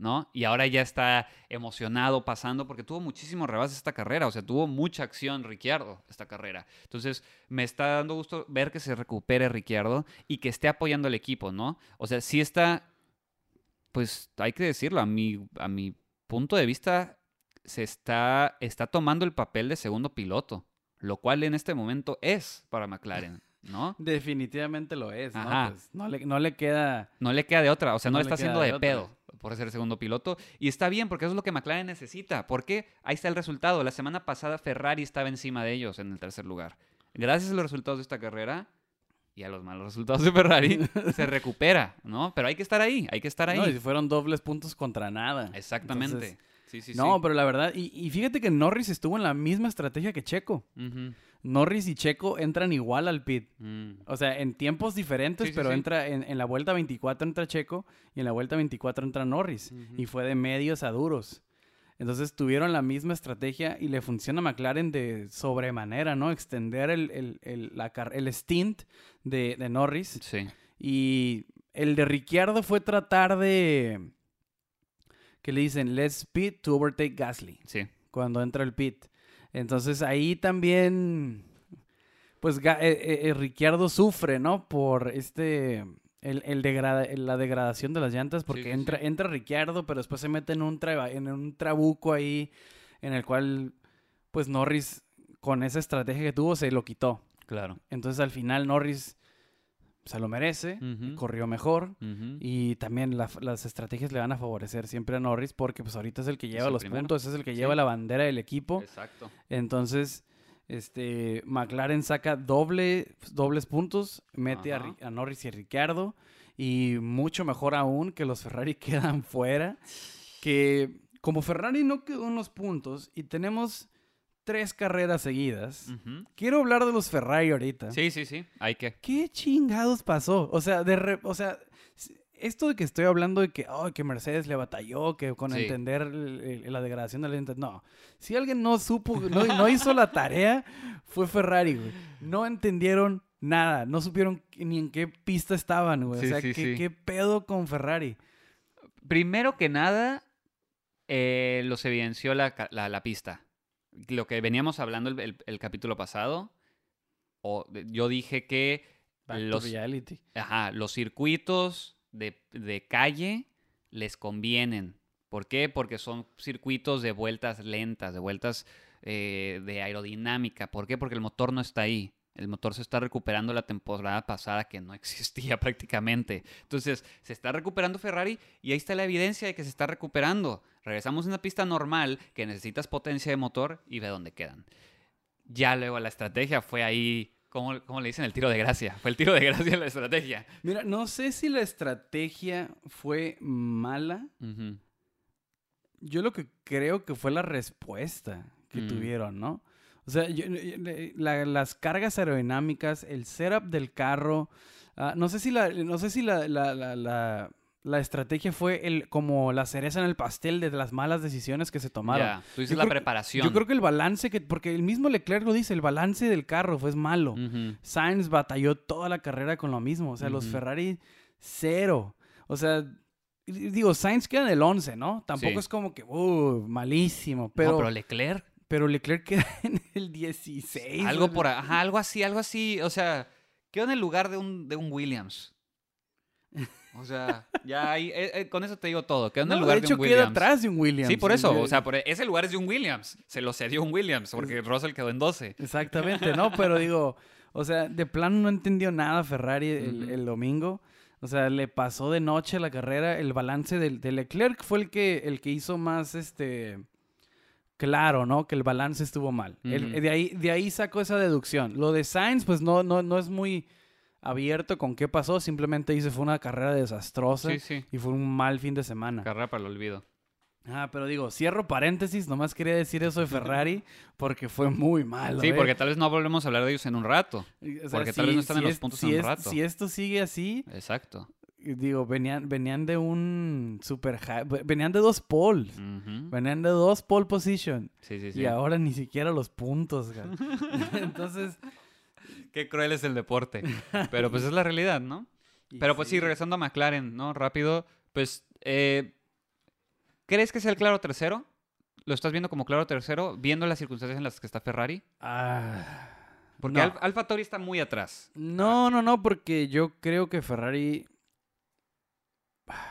¿no? Y ahora ya está emocionado pasando porque tuvo muchísimo rebase esta carrera, o sea, tuvo mucha acción Ricciardo esta carrera. Entonces, me está dando gusto ver que se recupere Ricciardo y que esté apoyando al equipo, ¿no? O sea, sí está, pues hay que decirlo, a mi, a mi punto de vista, se está, está tomando el papel de segundo piloto, lo cual en este momento es para McLaren. ¿no? Definitivamente lo es, ¿no? Pues, no, le, no, le, queda... No le queda de otra, o sea, no, le está haciendo de, pedo por ser segundo piloto. Y está bien, porque eso es lo que McLaren necesita. Porque ahí está el resultado. La semana pasada Ferrari estaba encima de ellos en el tercer lugar. Gracias a los resultados de esta carrera y a los malos resultados de Ferrari, se recupera, ¿no? Pero hay que estar ahí, hay que estar ahí. No, y fueron dobles puntos contra nada. Exactamente. sí, sí, no, pero la verdad, y, fíjate que Norris estuvo en la misma estrategia que Checo. Norris y Checo entran igual al pit. Mm. O sea, en tiempos diferentes, pero entra en, la vuelta 24 entra Checo y en la vuelta 24 entra Norris. Y fue de medios a duros. Entonces tuvieron la misma estrategia y le funciona a McLaren de sobremanera, ¿no? Extender el, el, el, la, el stint de, de, Norris. Sí. Y el de Ricciardo fue tratar de... que le dicen, let's pit to overtake Gasly. Sí. Cuando entra el pit. Entonces ahí también, pues eh, eh, eh, Ricciardo sufre, ¿no? Por este, el, el, la degradación de las llantas, porque entra, entra Ricciardo, pero después se mete en un, en un trabuco ahí, en el cual, pues Norris, con esa estrategia que tuvo, se lo quitó. Claro. Entonces al final Norris se lo merece, corrió mejor y también las estrategias le van a favorecer siempre a Norris porque pues ahorita es el que lleva los puntos, es el que lleva la bandera del equipo. Exacto. Entonces, este McLaren saca doble, dobles puntos, mete a, a, Norris y a Ricciardo y mucho mejor aún que los Ferrari quedan fuera, que como Ferrari no quedó en los puntos y tenemos tres carreras seguidas, quiero hablar de los Ferrari ahorita. Sí, sí, sí, hay que. ¿Qué chingados pasó? O sea, de o sea, esto de que estoy hablando de que, oh, que Mercedes le batalló, que con entender la degradación de la No, si alguien no supo, no, no hizo la tarea, fue Ferrari, güey. No entendieron nada, no supieron ni en qué pista estaban, güey. o sea, ¿qué, pedo con Ferrari? Primero que nada, eh, los evidenció la, la, pista. Lo que veníamos hablando el, capítulo pasado, o, yo dije que los, Ajá, los circuitos de, calle les convienen. ¿Por qué? Porque son circuitos de vueltas lentas, de vueltas eh, de aerodinámica. ¿Por qué? Porque el motor no está ahí. El motor se está recuperando la temporada pasada que no existía prácticamente. Entonces, se está recuperando Ferrari y ahí está la evidencia de que se está recuperando. Regresamos a una pista normal que necesitas potencia de motor y ve dónde quedan. Ya luego la estrategia fue ahí ¿Cómo, le dicen el tiro de gracia? Fue el tiro de gracia la estrategia. Mira, no sé si la estrategia fue mala. Yo lo que creo que fue la respuesta que mm. tuvieron, ¿no? O sea, las cargas aerodinámicas, el setup del carro. Ah, no sé si la, no sé si la, la estrategia fue el, como la cereza en el pastel de las malas decisiones que se tomaron. Tú dices la preparación. Yo creo que el balance, que porque el mismo Leclerc lo dice, el balance del carro fue malo. Sainz batalló toda la carrera con lo mismo. O sea, los Ferrari, cero. O sea, digo, Sainz queda en el 11, ¿no? Tampoco es como que, uh, malísimo. Pero, no, pero Leclerc. Pero Leclerc queda en el 16. Algo por, ajá, algo así, algo así. O sea, quedó en el lugar de un, de un Williams. O sea, ya ahí, eh, eh, con eso te digo todo. Queda en el lugar de, hecho, un Williams. queda atrás de un Williams. Sí, por eso. O sea, por, ese lugar es de un Williams. Se lo cedió un Williams porque Russell quedó en 12. Exactamente, ¿no? Pero digo, o sea, de plano no entendió nada Ferrari el, domingo. O sea, le pasó de noche la carrera. El balance de, Leclerc fue el que, el que hizo más, este... Claro, ¿no? Que el balance estuvo mal. de, ahí, de ahí sacó esa deducción. Lo de Sainz, pues no, no, no es muy abierto con qué pasó, simplemente dice fue una carrera desastrosa y fue un mal fin de semana. Carrera para el olvido. Ah, pero digo, cierro paréntesis, nomás quería decir eso de Ferrari porque fue muy malo. Sí, ¿eh? porque tal vez no volvemos a hablar de ellos en un rato. porque tal vez no están en los puntos en un rato. Si esto sigue así. Exacto. Digo, venían, venían de un super venían de dos poles. Venían de dos pole position. Sí, sí, sí. Y ahora ni siquiera los puntos. Entonces, Qué cruel es el deporte. Pero pues es la realidad, ¿no? Pero pues sí, regresando a McLaren, ¿no? Rápido, pues, eh, ¿crees que es el claro tercero? ¿Lo estás viendo como claro tercero, viendo las circunstancias en las que está Ferrari? Ah. Porque Alfa Tori está muy atrás. No, no, no, porque yo creo que Ferrari.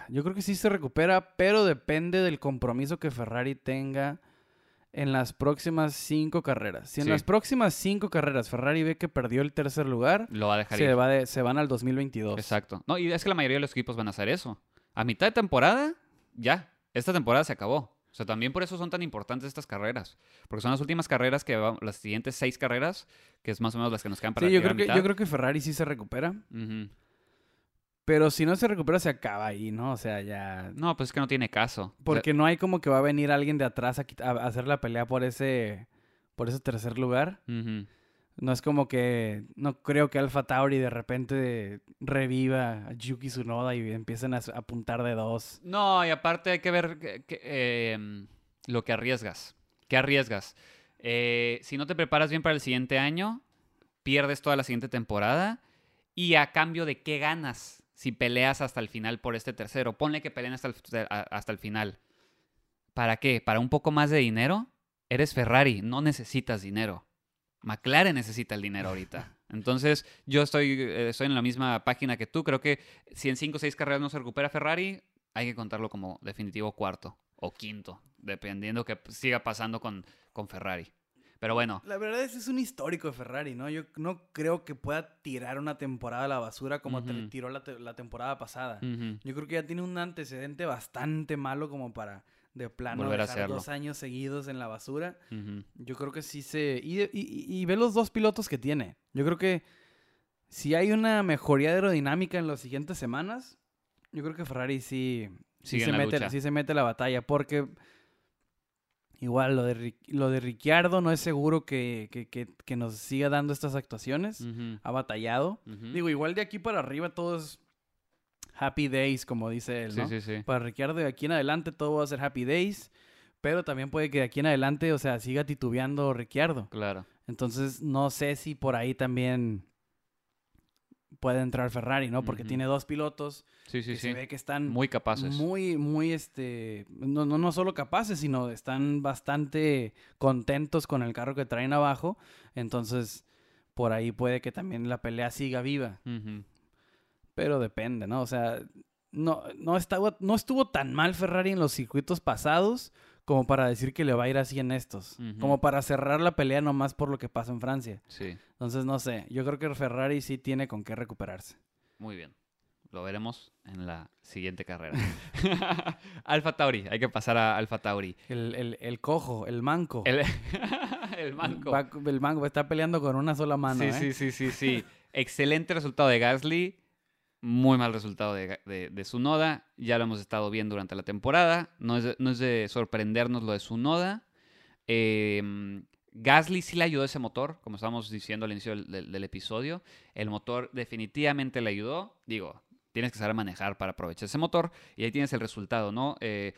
Yo creo que sí se recupera, pero depende del compromiso que Ferrari tenga en las próximas cinco carreras. Si en las próximas cinco carreras Ferrari ve que perdió el tercer lugar, lo va a dejar se, ir. Va se van al 2022. Exacto. No, y es que la mayoría de los equipos van a hacer eso. A mitad de temporada, ya. Esta temporada se acabó. O sea, también por eso son tan importantes estas carreras. Porque son las últimas carreras que van, las siguientes seis carreras, que es más o menos las que nos quedan para sí, yo creo que yo creo que Ferrari sí se recupera. Pero si no se recupera, se acaba ahí, ¿no? O sea, ya. No, pues es que no tiene caso. Porque no hay como que va a venir alguien de atrás a, hacer la pelea por ese. por ese tercer lugar. No es como que. No creo que Alpha Tauri de repente reviva a Yuki Tsunoda y empiecen a apuntar de dos. No, y aparte hay que ver em, lo que arriesgas. ¿Qué arriesgas? Eh, si no te preparas bien para el siguiente año, pierdes toda la siguiente temporada. ¿Y a cambio de qué ganas? Si peleas hasta el final por este tercero. Ponle que peleen hasta el, hasta el final. ¿Para qué? ¿Para un poco más de dinero? Eres Ferrari, no necesitas dinero. McLaren necesita el dinero ahorita. Entonces, yo estoy, eh, estoy en la misma página que tú. Creo que si en 5 o 6 carreras no se recupera Ferrari, hay que contarlo como definitivo cuarto o quinto, dependiendo que siga pasando con, con Ferrari. Pero bueno. La verdad es que es un histórico de Ferrari, ¿no? Yo no creo que pueda tirar una temporada a la basura como tiró la, temporada pasada. Yo creo que ya tiene un antecedente bastante malo como para de plano Volver dejar dos años seguidos en la basura. Yo creo que sí se... Y, ve los dos pilotos que tiene. Yo creo que si hay una mejoría de aerodinámica en las siguientes semanas, yo creo que Ferrari sí, sí, se, mete, sí se mete la batalla. Porque Igual, lo de, lo de Ricciardo no es seguro que, que, nos siga dando estas actuaciones. Ha batallado. Digo, igual de aquí para arriba todo es happy days, como dice él, ¿no? Sí, sí, sí. Para Ricciardo de aquí en adelante todo va a ser happy days. Pero también puede que de aquí en adelante, o sea, siga titubeando Ricciardo. Claro. Entonces, no sé si por ahí también puede entrar Ferrari, ¿no? Porque tiene dos pilotos sí, sí, que sí. se ve que están muy capaces. Muy, muy, este, no, no, no solo capaces, sino están bastante contentos con el carro que traen abajo. Entonces, por ahí puede que también la pelea siga viva. Pero depende, ¿no? O sea, no, no, estaba, no estuvo tan mal Ferrari en los circuitos pasados como para decir que le va a ir así en estos. Como para cerrar la pelea nomás por lo que pasa en Francia. Sí. Entonces, no sé. Yo creo que Ferrari sí tiene con qué recuperarse. Muy bien. Lo veremos en la siguiente carrera. Alfa Tauri. Hay que pasar a Alfa Tauri. El, cojo, el manco. El, manco. el manco está peleando con una sola mano. Sí, ¿eh? sí, sí, sí, sí. Excelente resultado de Gasly muy mal resultado de, de, Sunoda. Ya lo hemos estado viendo durante la temporada. No es no es de sorprendernos lo de Sunoda. Eh, Gasly sí le ayudó ese motor, como estábamos diciendo al inicio del, episodio. El motor definitivamente le ayudó. Digo, tienes que saber manejar para aprovechar ese motor. Y ahí tienes el resultado, ¿no? Eh,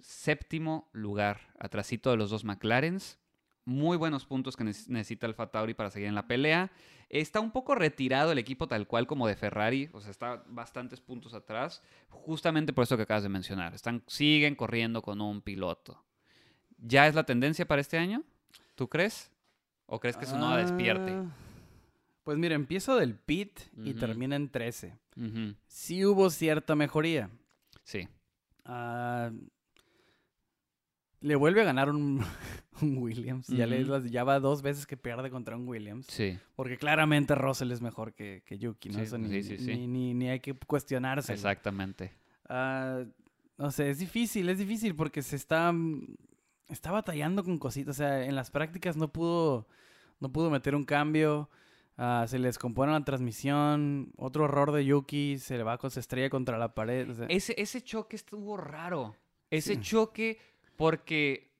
séptimo lugar, atrasito de los dos McLarens muy buenos puntos que necesita Alfa Tauri para seguir en la pelea. Está un poco retirado el equipo tal cual como de Ferrari, o sea, está bastantes puntos atrás, justamente por eso que acabas de mencionar. Están, siguen corriendo con un piloto. ¿Ya es la tendencia para este año? ¿Tú crees? ¿O crees que su despierte? Ah, pues mira, empieza del pit y termina en 13. Sí hubo cierta mejoría. Sí. Ah, le vuelve a ganar un, Williams. ya, le, ya va dos veces que pierde contra un Williams. Sí. Porque claramente Russell es mejor que, Yuki, ¿no? ni, ni, hay que cuestionarse. Exactamente. Ah, no sé, es difícil, es difícil porque se está, está batallando con cositas. O sea, en las prácticas no pudo, no pudo meter un cambio. Ah, se le descompone la transmisión. Otro error de Yuki. Se le va con se estrella contra la pared. ese, ese choque estuvo raro. Ese choque porque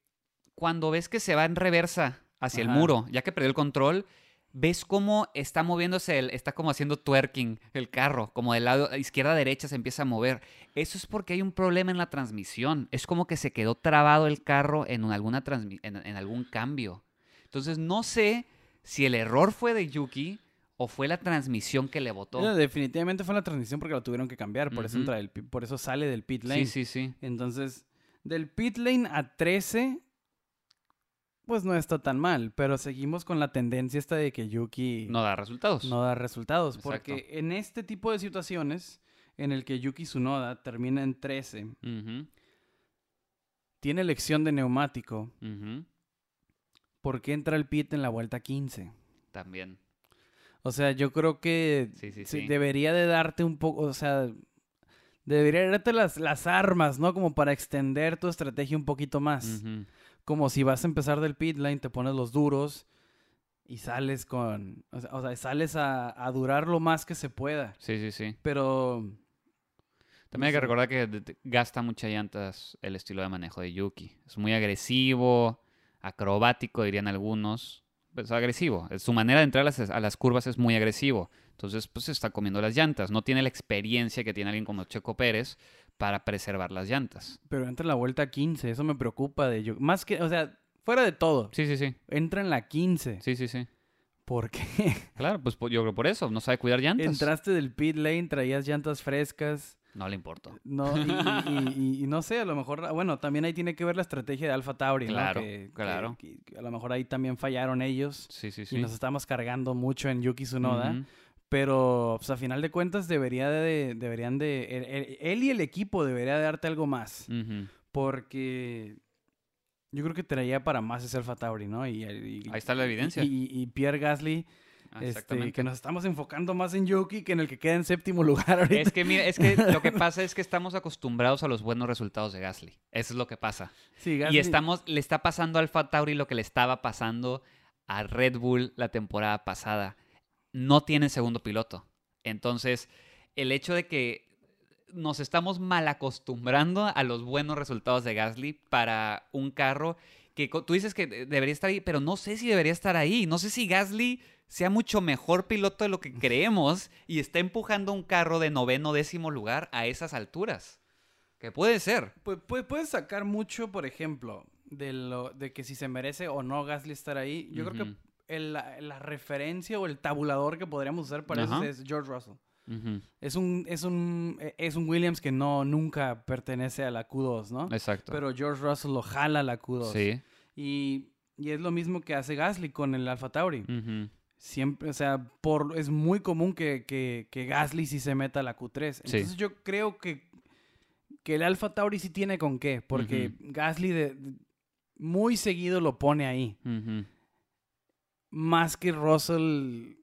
cuando ves que se va en reversa hacia el muro, ya que perdió el control, ves cómo está moviéndose, el, está como haciendo twerking el carro, como del lado izquierda a derecha se empieza a mover. Eso es porque hay un problema en la transmisión. Es como que se quedó trabado el carro en, alguna en, algún cambio. Entonces no sé si el error fue de Yuki o fue la transmisión que le botó. definitivamente fue la transmisión porque la tuvieron que cambiar, por, eso entra el, por eso sale del pit lane. Sí, sí, sí. Entonces del pit lane a 13, pues no está tan mal, pero seguimos con la tendencia esta de que Yuki... No da resultados. No da resultados, porque en este tipo de situaciones, en el que Yuki Tsunoda termina en 13, tiene elección de neumático, ¿por qué entra el pit en la vuelta 15? También. O sea, yo creo que debería de darte un poco, o sea, debería darte las, las armas, ¿no? Como para extender tu estrategia un poquito más. Como si vas a empezar del pit lane, te pones los duros y sales con. O sea, sales a, durar lo más que se pueda. Sí, sí, sí. Pero. También hay que recordar que gasta muchas llantas el estilo de manejo de Yuki. Es muy agresivo, acrobático, dirían algunos. Es agresivo. Su manera de entrar a las, a las curvas es muy agresivo. Entonces, pues se está comiendo las llantas. No tiene la experiencia que tiene alguien como Checo Pérez para preservar las llantas. Pero entra en la vuelta 15, eso me preocupa de yo. Más que, o sea, fuera de todo. Sí, sí, sí. Entra en la 15. Sí, sí, sí. ¿Por qué? Claro, pues yo creo por eso, no sabe cuidar llantas. Entraste del pit lane, traías llantas frescas. No le importa. No, y, no sé, a lo mejor, bueno, también ahí tiene que ver la estrategia de Alfa Tauri, claro, ¿no? claro. a lo mejor ahí también fallaron ellos. Sí, sí, sí. Y nos estamos cargando mucho en Yuki Tsunoda. Pero, pues, a final de cuentas, debería de, deberían de... Él, y el equipo debería de darte algo más. Porque yo creo que traía para más ese Alfa Tauri, ¿no? Y, Ahí está la evidencia. Y, Pierre Gasly... Ah, este, que nos estamos enfocando más en Yuki que en el que queda en séptimo lugar ahorita. Es que, mira, es que lo que pasa es que estamos acostumbrados a los buenos resultados de Gasly. Eso es lo que pasa. Sí, Y estamos, le está pasando a Alfa Tauri lo que le estaba pasando a Red Bull la temporada pasada no tiene segundo piloto. Entonces, el hecho de que nos estamos mal acostumbrando a los buenos resultados de Gasly para un carro que tú dices que debería estar ahí, pero no sé si debería estar ahí. No sé si Gasly sea mucho mejor piloto de lo que creemos y está empujando un carro de noveno décimo lugar a esas alturas. Que puede ser. Pues, puedes sacar mucho, por ejemplo, de, lo, de que si se merece o no Gasly estar ahí. Yo creo que la, referencia o el tabulador que podríamos usar para eso es George Russell. es, un, es, un, e, es un Williams que no nunca pertenece a la Q2, ¿no? Exacto. Pero George Russell lo jala a la Q2. Sí. Y, es lo mismo que hace Gasly con el Alfa Tauri. Siempre, o sea, por, es muy común que, que, Gasly sí se meta a la Q3. Entonces yo creo que, que el Alfa Tauri sí tiene con qué, porque Gasly de, muy seguido lo pone ahí. Más que Russell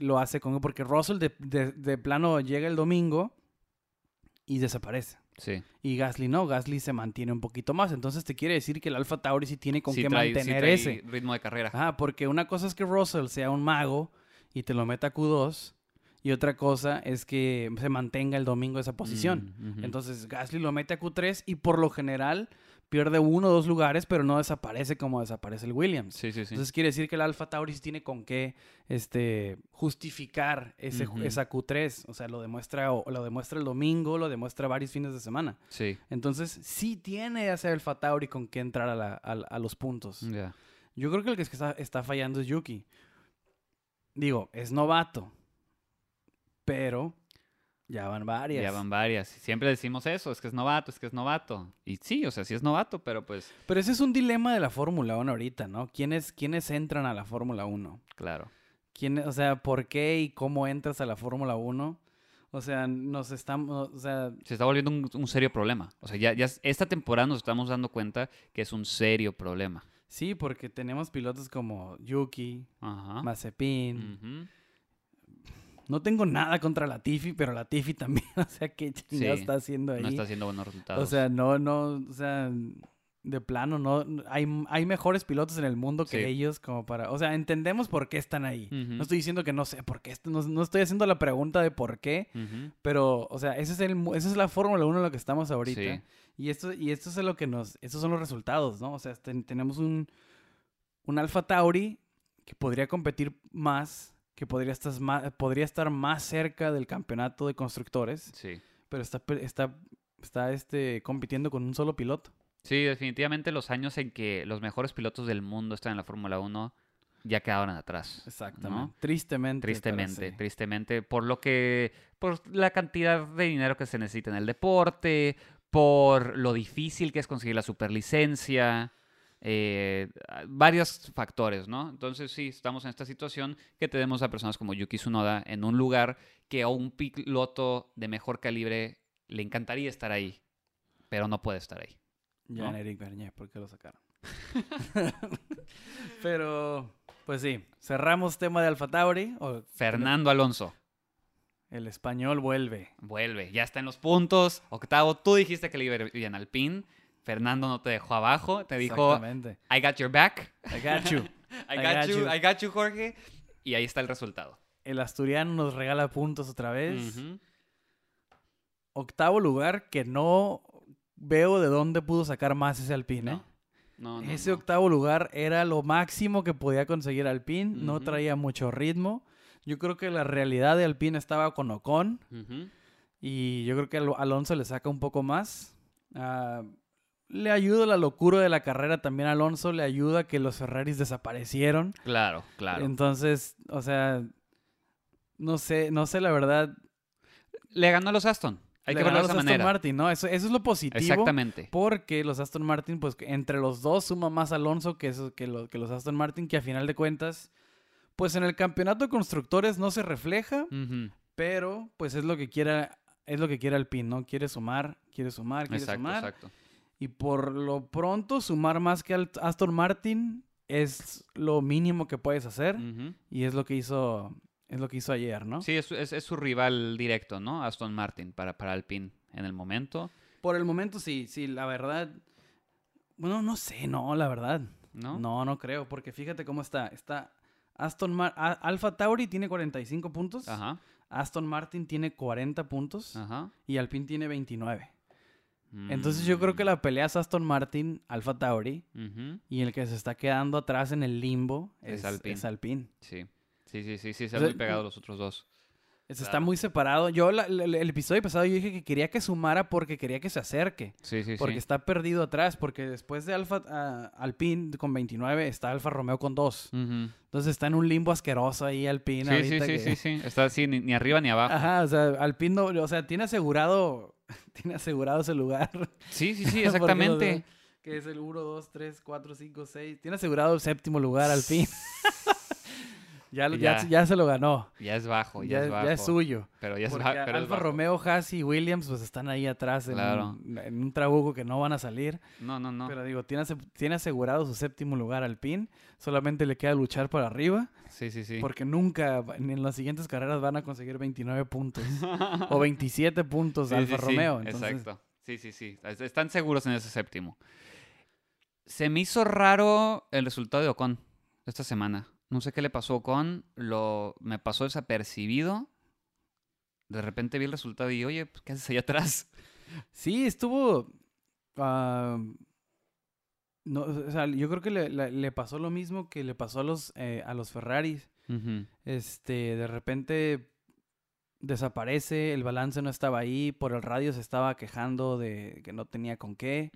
lo hace con... Porque Russell de, plano llega el domingo y desaparece. Sí. Y Gasly no, Gasly se mantiene un poquito más. Entonces te quiere decir que el Alfa Tauri sí tiene con qué mantener ese ritmo de carrera. Ah, porque una cosa es que Russell sea un mago y te lo meta a Q2. Y otra cosa es que se mantenga el domingo esa posición. Mm, Entonces Gasly lo mete a Q3 y por lo general pierde uno o dos lugares, pero no desaparece como desaparece el Williams. Sí, sí, sí. Entonces quiere decir que el Alfa Tauri tiene con qué este, justificar ese, esa Q3. O sea, lo demuestra, o, lo demuestra el domingo, lo demuestra varios fines de semana. Sí. Entonces sí tiene ese Alfa Tauri con qué entrar a, los puntos. Yo creo que el que está, está fallando es Yuki. Digo, es novato. Pero ya van varias. Ya van varias. Siempre decimos eso, es que es novato, es que es novato. Y sí, o sea, sí es novato, pero pues... Pero ese es un dilema de la Fórmula 1 ahorita, ¿no? ¿Quiénes, ¿Quiénes entran a la Fórmula 1? Claro. ¿Quién, o sea, ¿por qué y cómo entras a la Fórmula 1? O sea, nos estamos, o sea... Se está volviendo un, serio problema. O sea, ya, ya esta temporada nos estamos dando cuenta que es un serio problema. Sí, porque tenemos pilotos como Yuki, Mazepin, no tengo nada contra la Tifi, pero la Tifi también, o sea, ¿qué chingada está haciendo ahí? No está haciendo buenos resultados. O sea, no, no, o sea, de plano, no, hay, hay mejores pilotos en el mundo que ellos como para, o sea, entendemos por qué están ahí. No estoy diciendo que no sé por qué, no, no estoy haciendo la pregunta de por qué, pero, o sea, ese es el, esa es la Fórmula 1 en la que estamos ahorita. Y esto, y esto es lo que nos, estos son los resultados, ¿no? O sea, tenemos un, un Alfa Tauri que podría competir más que podría estar más, podría estar más cerca del campeonato de constructores. Sí. Pero está, está, está este, compitiendo con un solo piloto. Sí, definitivamente los años en que los mejores pilotos del mundo están en la Fórmula 1 ya quedaron atrás. Exactamente. Tristemente. Tristemente, tristemente. Por lo que, por la cantidad de dinero que se necesita en el deporte, por lo difícil que es conseguir la superlicencia. Eh, varios factores, ¿no? Entonces sí, estamos en esta situación que tenemos a personas como Yuki Tsunoda en un lugar que a un piloto de mejor calibre le encantaría estar ahí, pero no puede estar ahí. Ya Eric Bernier, ¿por qué lo sacaron? pero, pues sí, cerramos tema de Alfa Tauri. Fernando Alonso. El español vuelve. Vuelve, ya está en los puntos. Octavo, tú dijiste que le iba bien al pin. Fernando no te dejó abajo, te dijo, I got your back. I got you. I, got, you. I got you, Jorge. Y ahí está el resultado. El asturiano nos regala puntos otra vez. Octavo lugar que no veo de dónde pudo sacar más ese Alpine. No. ese octavo lugar era lo máximo que podía conseguir Alpine. No traía mucho ritmo. Yo creo que la realidad de Alpine estaba con Ocon. Y yo creo que Alonso le saca un poco más. Uh, le ayuda la locura de la carrera también a Alonso, le ayuda que los Ferraris desaparecieron. Claro, claro. Entonces, o sea, no sé, no sé la verdad. Le ganó a los Aston. Hay que verlo de esa los Aston Martin, ¿no? Eso, eso, es lo positivo. Exactamente. Porque los Aston Martin, pues entre los dos suma más Alonso que, eso, que, que los Aston Martin, que a final de cuentas, pues en el campeonato de constructores no se refleja, pero pues es lo que quiera, es lo que quiere Alpine, ¿no? Quiere sumar, quiere sumar, quiere sumar. Exacto. Y por lo pronto, sumar más que al Aston Martin es lo mínimo que puedes hacer. Y es lo que hizo. Es lo que hizo ayer, ¿no? Sí, es, es, su rival directo, ¿no? Aston Martin para, para Alpine en el momento. Por el momento sí, sí, la verdad. Bueno, no sé, no, la verdad. ¿No? No, no creo, porque fíjate cómo está. Está Aston Martin. Alfa Tauri tiene 45 puntos. Ajá. Aston Martin tiene 40 puntos. Ajá. Y Alpine tiene 29. Entonces yo creo que la pelea es Aston Martin, Alfa Tauri. Y el que se está quedando atrás en el limbo es, es Alpine. Sí. Sí, sí, sí, sí, se han muy pegado los otros dos. Está muy separado. Yo, el episodio pasado, yo dije que quería que sumara porque quería que se acerque. Sí, sí, porque está perdido atrás. Porque después de Alfa uh, Alpine con 29, está Alfa Romeo con 2. Entonces está en un limbo asqueroso ahí Alpine. Sí, sí, sí, sí, sí. Está así, ni, arriba ni abajo. Ajá, o sea, Alpine, no, o sea, tiene asegurado, tiene asegurado ese lugar. Sí, sí, sí, exactamente. que es el 1, 2, 3, 4, 5, 6. Tiene asegurado el séptimo lugar Alpine. Ya, ya, ya, se lo ganó. Ya es bajo, ya, es bajo. Ya es suyo. Pero ya es, bajo. Alfa Romeo, Haas y Williams pues están ahí atrás en, en, un trabuco que no van a salir. No, no, no. Pero digo, tiene, tiene asegurado su séptimo lugar al PIN. Solamente le queda luchar para arriba. Sí, sí, sí. Porque nunca en las siguientes carreras van a conseguir 29 puntos. o 27 puntos Alfa Romeo. Exacto. Sí, sí, sí. Están seguros en ese séptimo. Se me hizo raro el resultado de Ocon esta semana. No sé qué le pasó con, lo, me pasó desapercibido. De repente vi el resultado y, oye, pues, ¿qué haces allá atrás? Sí, estuvo... no, o sea, yo creo que le, pasó lo mismo que le pasó a los, eh, a los Ferraris. Este, de repente desaparece, el balance no estaba ahí, por el radio se estaba quejando de que no tenía con qué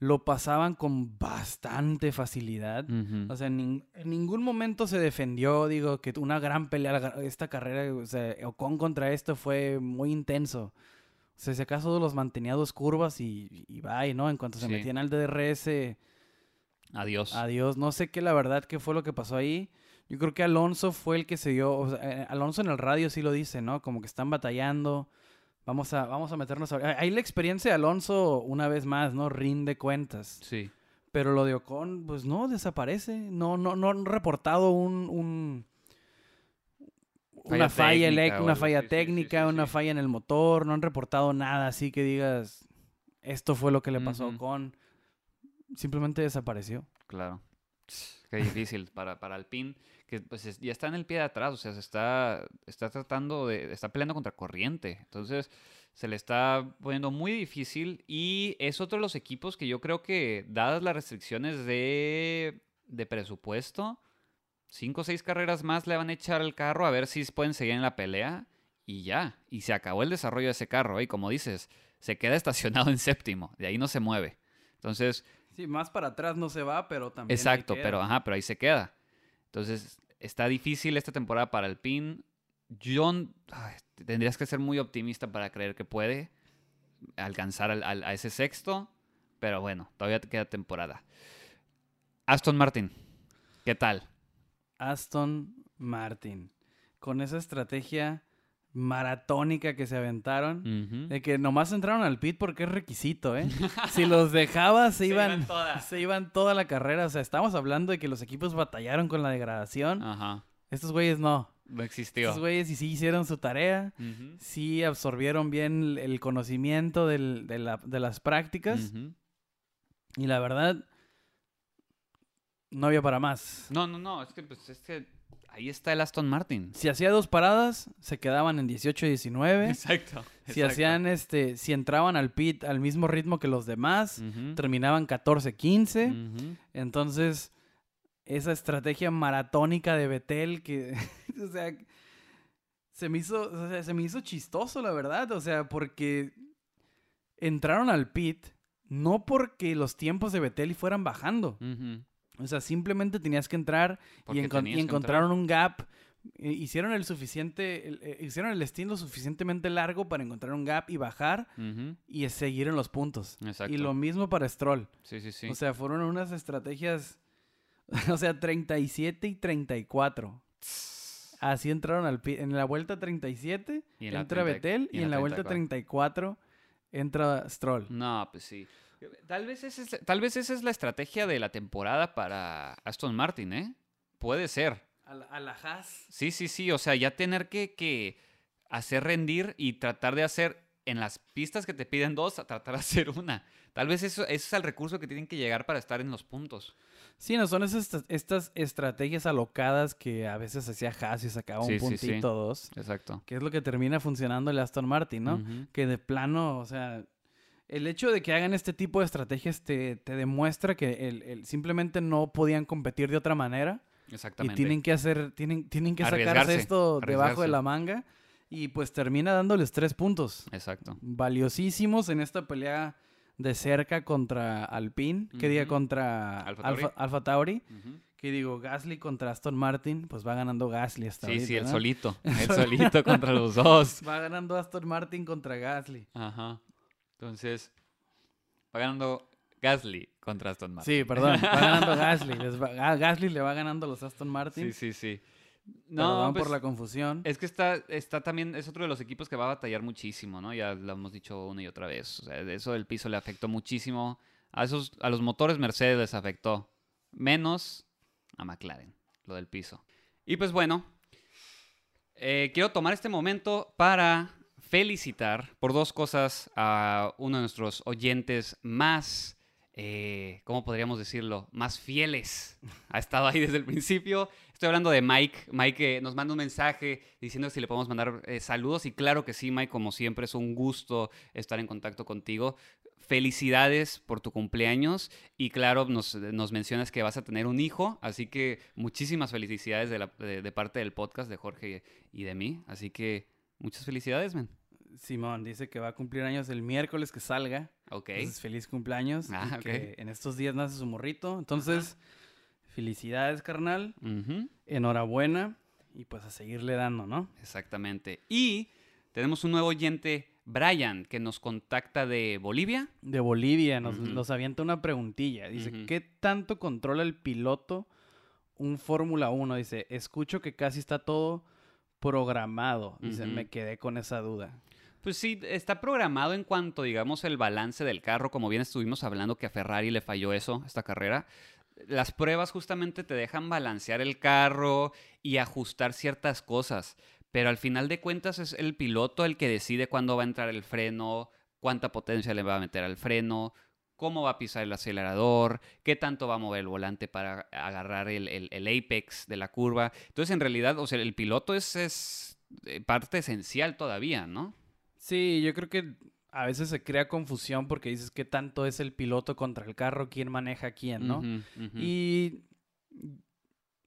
lo pasaban con bastante facilidad. O sea, en, ningún momento se defendió, digo, que una gran pelea, esta carrera, o sea, Ocon contra esto fue muy intenso. O sea, si acaso los mantenía dos curvas y, y bye, ¿no? En cuanto se metían al DRS... Adiós. Adiós. No sé qué, la verdad, qué fue lo que pasó ahí. Yo creo que Alonso fue el que se dio... O sea, eh, Alonso en el radio sí lo dice, ¿no? Como que están batallando Vamos a, vamos a meternos Ahí la experiencia de Alonso, una vez más, ¿no? Rinde cuentas. Sí. Pero lo de Ocon, pues no, desaparece. No, no, no han reportado un, una falla, técnica, una falla técnica, una falla en el motor. No han reportado nada así que digas, esto fue lo que le pasó a Ocon. Simplemente desapareció. Claro. Qué difícil para, para Alpine que pues ya está en el pie de atrás, o sea, se está, está tratando de, está peleando contra corriente, entonces se le está poniendo muy difícil y es otro de los equipos que yo creo que, dadas las restricciones de, de presupuesto, cinco o seis carreras más le van a echar el carro a ver si pueden seguir en la pelea y ya, y se acabó el desarrollo de ese carro, y como dices, se queda estacionado en séptimo, de ahí no se mueve. Entonces... Sí, más para atrás no se va, pero también... Exacto, pero ajá, pero ahí se queda. Entonces, está difícil esta temporada para el PIN. John, tendrías que ser muy optimista para creer que puede alcanzar a ese sexto, pero bueno, todavía te queda temporada. Aston Martin, ¿qué tal? Aston Martin, con esa estrategia maratónica que se aventaron, de que nomás entraron al pit porque es requisito, ¿eh? si los dejabas se, iban, se iban toda la carrera, o sea, estamos hablando de que los equipos batallaron con la degradación. Ajá. Estos güeyes no. No existió. Estos güeyes sí, hicieron su tarea, sí absorbieron bien el conocimiento de, las prácticas. Y la verdad, no había para más. No, no, no, es que, pues, es que Ahí está el Aston Martin. Si hacía dos paradas, se quedaban en 18 y 19. Exacto. Si hacían este, si entraban al pit al mismo ritmo que los demás, terminaban 14-15. Entonces, esa estrategia maratónica de Betel que, o sea, se me hizo, se me hizo chistoso, la verdad. O sea, porque entraron al pit no porque los tiempos de Betel fueran bajando. O sea, simplemente tenías que entrar y, encontraron un gap. Eh, hicieron el suficiente, eh, hicieron el estilo suficientemente largo para encontrar un gap y bajar y seguir en los puntos. Y lo mismo para Stroll. Sí, sí, sí. O sea, fueron unas estrategias, o sea, 37 y 34. Así entraron al en la vuelta 37 entra Betel y, en la, vuelta 34 entra Stroll. No, pues sí. Tal vez, esa es, tal vez esa es la estrategia de la temporada para Aston Martin, ¿eh? Puede ser. A la, Haas. Sí, sí, sí. O sea, ya tener que, hacer rendir y tratar de hacer en las pistas que te piden dos, tratar de hacer una. Tal vez eso, ese es el recurso que tienen que llegar para estar en los puntos. Sí, no son esas, estas estrategias alocadas que a veces hacía Haas y sacaba un puntito dos. Exacto. Que es lo que termina funcionando el Aston Martin, ¿no? Que de plano, o sea, el hecho de que hagan este tipo de estrategias te, demuestra que el, simplemente no podían competir de otra manera. Exactamente. Y tienen que hacer, tienen, tienen que sacarse esto debajo de la manga. Y pues termina dándoles tres puntos. Exacto. Valiosísimos en esta pelea de cerca contra Alpine, que diga contra Alfa Tauri. Que digo, Gasly contra Aston Martin, pues va ganando Gasly hasta Sí, sí, el solito. El solito contra los dos. Va ganando Aston Martin contra Gasly. Ajá. Entonces, va ganando Gasly contra Aston Martin. Sí, perdón, va ganando Gasly. Gasly le va ganando a los Aston Martin. Sí, sí, sí. No, por pues, la confusión. Es que está, está también, es otro de los equipos que va a batallar muchísimo, ¿no? Ya lo hemos dicho una y otra vez. O sea, eso del piso le afectó muchísimo. A, esos, a los motores Mercedes les afectó. Menos a McLaren, lo del piso. Y pues bueno, eh, quiero tomar este momento para felicitar por dos cosas a uno de nuestros oyentes más, eh, ¿cómo podríamos decirlo? Más fieles. Ha estado ahí desde el principio. Estoy hablando de Mike. Mike nos manda un mensaje diciendo si le podemos mandar eh, saludos. Y claro que sí, Mike, como siempre, es un gusto estar en contacto contigo. Felicidades por tu cumpleaños y claro, nos, mencionas que vas a tener un hijo, así que muchísimas felicidades de, de parte del podcast de Jorge y de mí, así que muchas felicidades, men. Simón dice que va a cumplir años el miércoles que salga. Ok. Entonces, feliz cumpleaños. Ah, que en estos días nace su morrito. Entonces, felicidades, carnal. Enhorabuena. Y pues a seguirle dando, ¿no? Exactamente. Y tenemos un nuevo oyente, Brian, que nos contacta de Bolivia. De Bolivia. Nos, avienta una preguntilla. Dice, ¿qué tanto controla el piloto un Fórmula 1? Dice, escucho que casi está todo programado. Dice, me quedé con esa duda. Pues sí, está programado en cuanto, digamos, el balance del carro, como bien estuvimos hablando que a Ferrari le falló eso, esta carrera. Las pruebas justamente te dejan balancear el carro y ajustar ciertas cosas, pero al final de cuentas es el piloto el que decide cuándo va a entrar el freno, cuánta potencia le va a meter al freno, cómo va a pisar el acelerador, qué tanto va a mover el volante para agarrar el, apex de la curva. Entonces, en realidad, o sea, el piloto es, es eh, parte esencial todavía, ¿no? Sí, yo creo que a veces se crea confusión porque dices qué tanto es el piloto contra el carro, quién maneja quién, ¿no? Y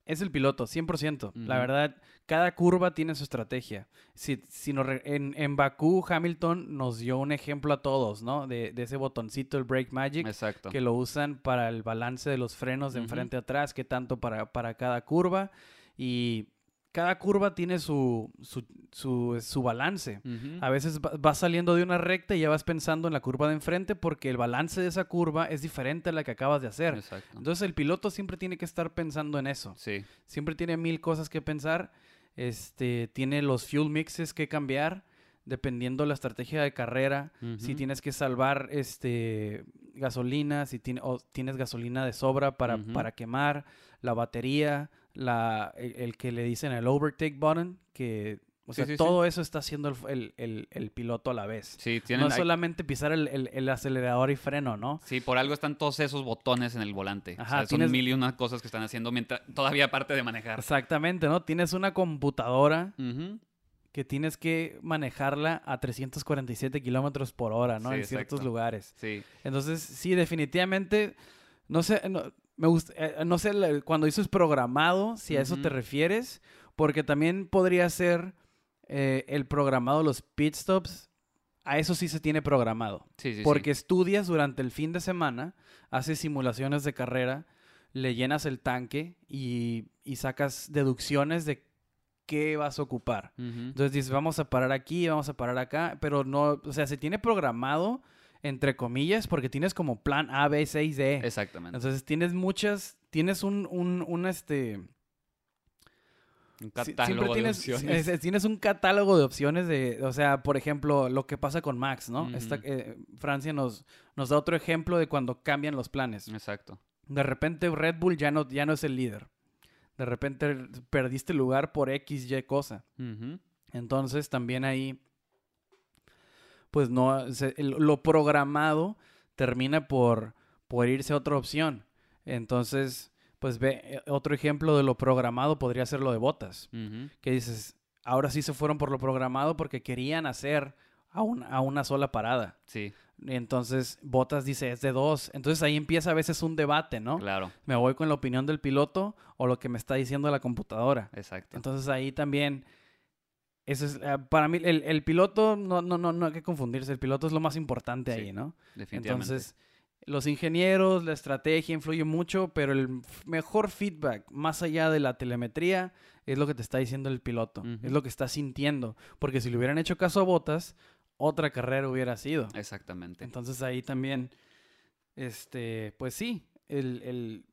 es el piloto, 100%. La verdad, cada curva tiene su estrategia. Si, si en, en Bakú, Hamilton nos dio un ejemplo a todos, ¿no? De, ese botoncito, el Brake Magic, Exacto. que lo usan para el balance de los frenos de enfrente a atrás, qué tanto para, para cada curva. Y cada curva tiene su, su, su, balance. A veces vas saliendo de una recta y ya vas pensando en la curva de enfrente porque el balance de esa curva es diferente a la que acabas de hacer. Entonces el piloto siempre tiene que estar pensando en eso. Sí. Siempre tiene mil cosas que pensar. Este, tiene los fuel mixes que cambiar dependiendo la estrategia de carrera. Si tienes que salvar este, gasolina, si o tienes gasolina de sobra para, para quemar, la batería la, el, que le dicen el overtake button, que o sea, todo eso está haciendo el, el, el, piloto a la vez. Sí, no es solamente pisar el, acelerador y freno, ¿no? Sí, por algo están todos esos botones en el volante. Ajá, son mil y una cosas que están haciendo mientras todavía aparte de manejar. Exactamente, ¿no? Tienes una computadora que tienes que manejarla a 347 kilómetros por hora, ¿no? en ciertos lugares. Sí. Entonces, sí, definitivamente, no sé, me gusta, eh, no sé, cuando dices programado, si a eso te refieres, porque también podría ser eh, el programado, los pit stops, a eso sí se tiene programado. Sí, sí, porque estudias durante el fin de semana, haces simulaciones de carrera, le llenas el tanque y, y sacas deducciones de qué vas a ocupar. Entonces dices, vamos a parar aquí, vamos a parar acá, pero no, o sea, se tiene programado entre comillas, porque tienes como plan A, B, C y D. Exactamente. Entonces tienes muchas, tienes un, un, un este... Un catálogo de opciones. tienes un catálogo de opciones de, o sea, por ejemplo, lo que pasa con Max, ¿no? Eh, Francia nos, nos da otro ejemplo de cuando cambian los planes. Exacto. De repente Red Bull ya no, ya no es el líder. De repente perdiste lugar por X, Y cosa. Entonces también ahí pues no, lo programado termina por, por irse a otra opción. Entonces, pues ve, eh, otro ejemplo de lo programado podría ser lo de botas, que dices, ahora sí se fueron por lo programado porque querían hacer a, a una sola parada. Sí. Entonces, Botas dice, es de dos. Entonces ahí empieza a veces un debate, ¿no? Claro. Me voy con la opinión del piloto o lo que me está diciendo la computadora. Exacto. Entonces ahí también, eso es, eh, para mí, el, piloto, no, no, no, no hay que confundirse, el piloto es lo más importante ahí, ¿no? Definitivamente. Entonces, los ingenieros, la estrategia influye mucho, pero el mejor feedback, más allá de la telemetría, es lo que te está diciendo el piloto, es lo que está sintiendo. Porque si le hubieran hecho caso a Botas, otra carrera hubiera sido. Exactamente. Entonces ahí también, este, pues sí, el,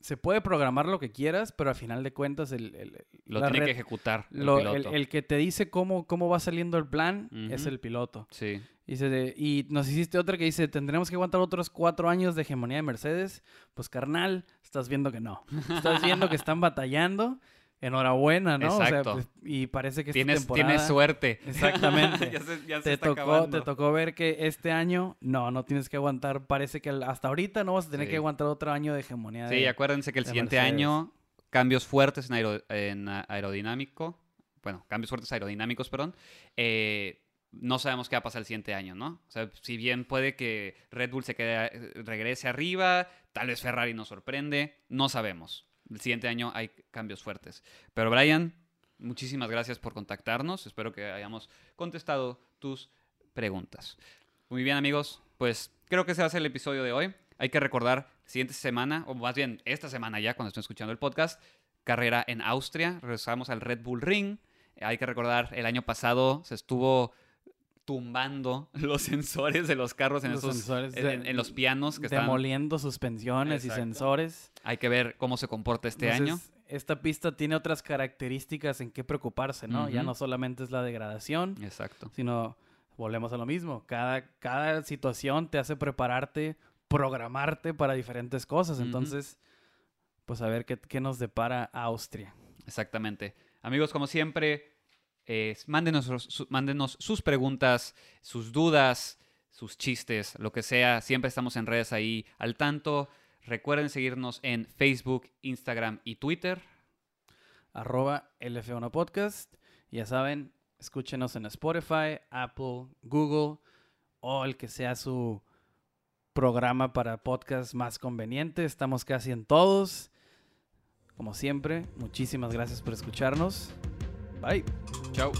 se puede programar lo que quieras, pero al final de cuentas el, lo tiene que ejecutar el, piloto. el, que te dice cómo, cómo va saliendo el plan es el piloto. Sí. Y, y nos hiciste otra que dice, tendremos que aguantar otros cuatro años de hegemonía de Mercedes. Pues carnal, estás viendo que no. Estás viendo que están batallando enhorabuena, ¿no? Exacto. Pues, y parece que tienes, temporada... Tienes suerte. Exactamente. ya se, ya te, está tocó, te tocó ver que este año, no, no tienes que aguantar. Parece que hasta ahorita no vas a tener que aguantar otro año de hegemonía. Sí, acuérdense que el siguiente año, cambios fuertes en, aerodinámico. Bueno, cambios fuertes aerodinámicos, perdón. Eh, no sabemos qué va a pasar el siguiente año, ¿no? O sea, si bien puede que Red Bull se quede, regrese arriba, tal vez Ferrari nos sorprende, no sabemos el siguiente año hay cambios fuertes. Pero Brian, muchísimas gracias por contactarnos. Espero que hayamos contestado tus preguntas. Muy bien amigos, pues creo que ese va a ser el episodio de hoy. Hay que recordar, siguiente semana, o más bien esta semana ya, cuando estén escuchando el podcast, carrera en Austria. Regresamos al Red Bull Ring. Hay que recordar, el año pasado se estuvo tumbando los sensores de los carros en, esos, en, los pianos que demoliendo suspensiones y sensores. Hay que ver cómo se comporta este año. Esta pista tiene otras características en qué preocuparse, ¿no? Ya no solamente es la degradación, Exacto. sino volvemos a lo mismo. Cada, cada situación te hace prepararte, programarte para diferentes cosas. Entonces, pues a ver qué, qué nos depara Austria. Exactamente. Amigos, como siempre, mándenos, mándenos sus preguntas, sus dudas, sus chistes, lo que sea. Siempre estamos en redes ahí al tanto. Recuerden seguirnos en Facebook, Instagram y Twitter. Arroba LF1 Podcast. Ya saben, escúchenos en Spotify, Apple, Google o el que sea su programa para podcast más conveniente. Estamos casi en todos. Como siempre, muchísimas gracias por escucharnos. Bye. Ciao.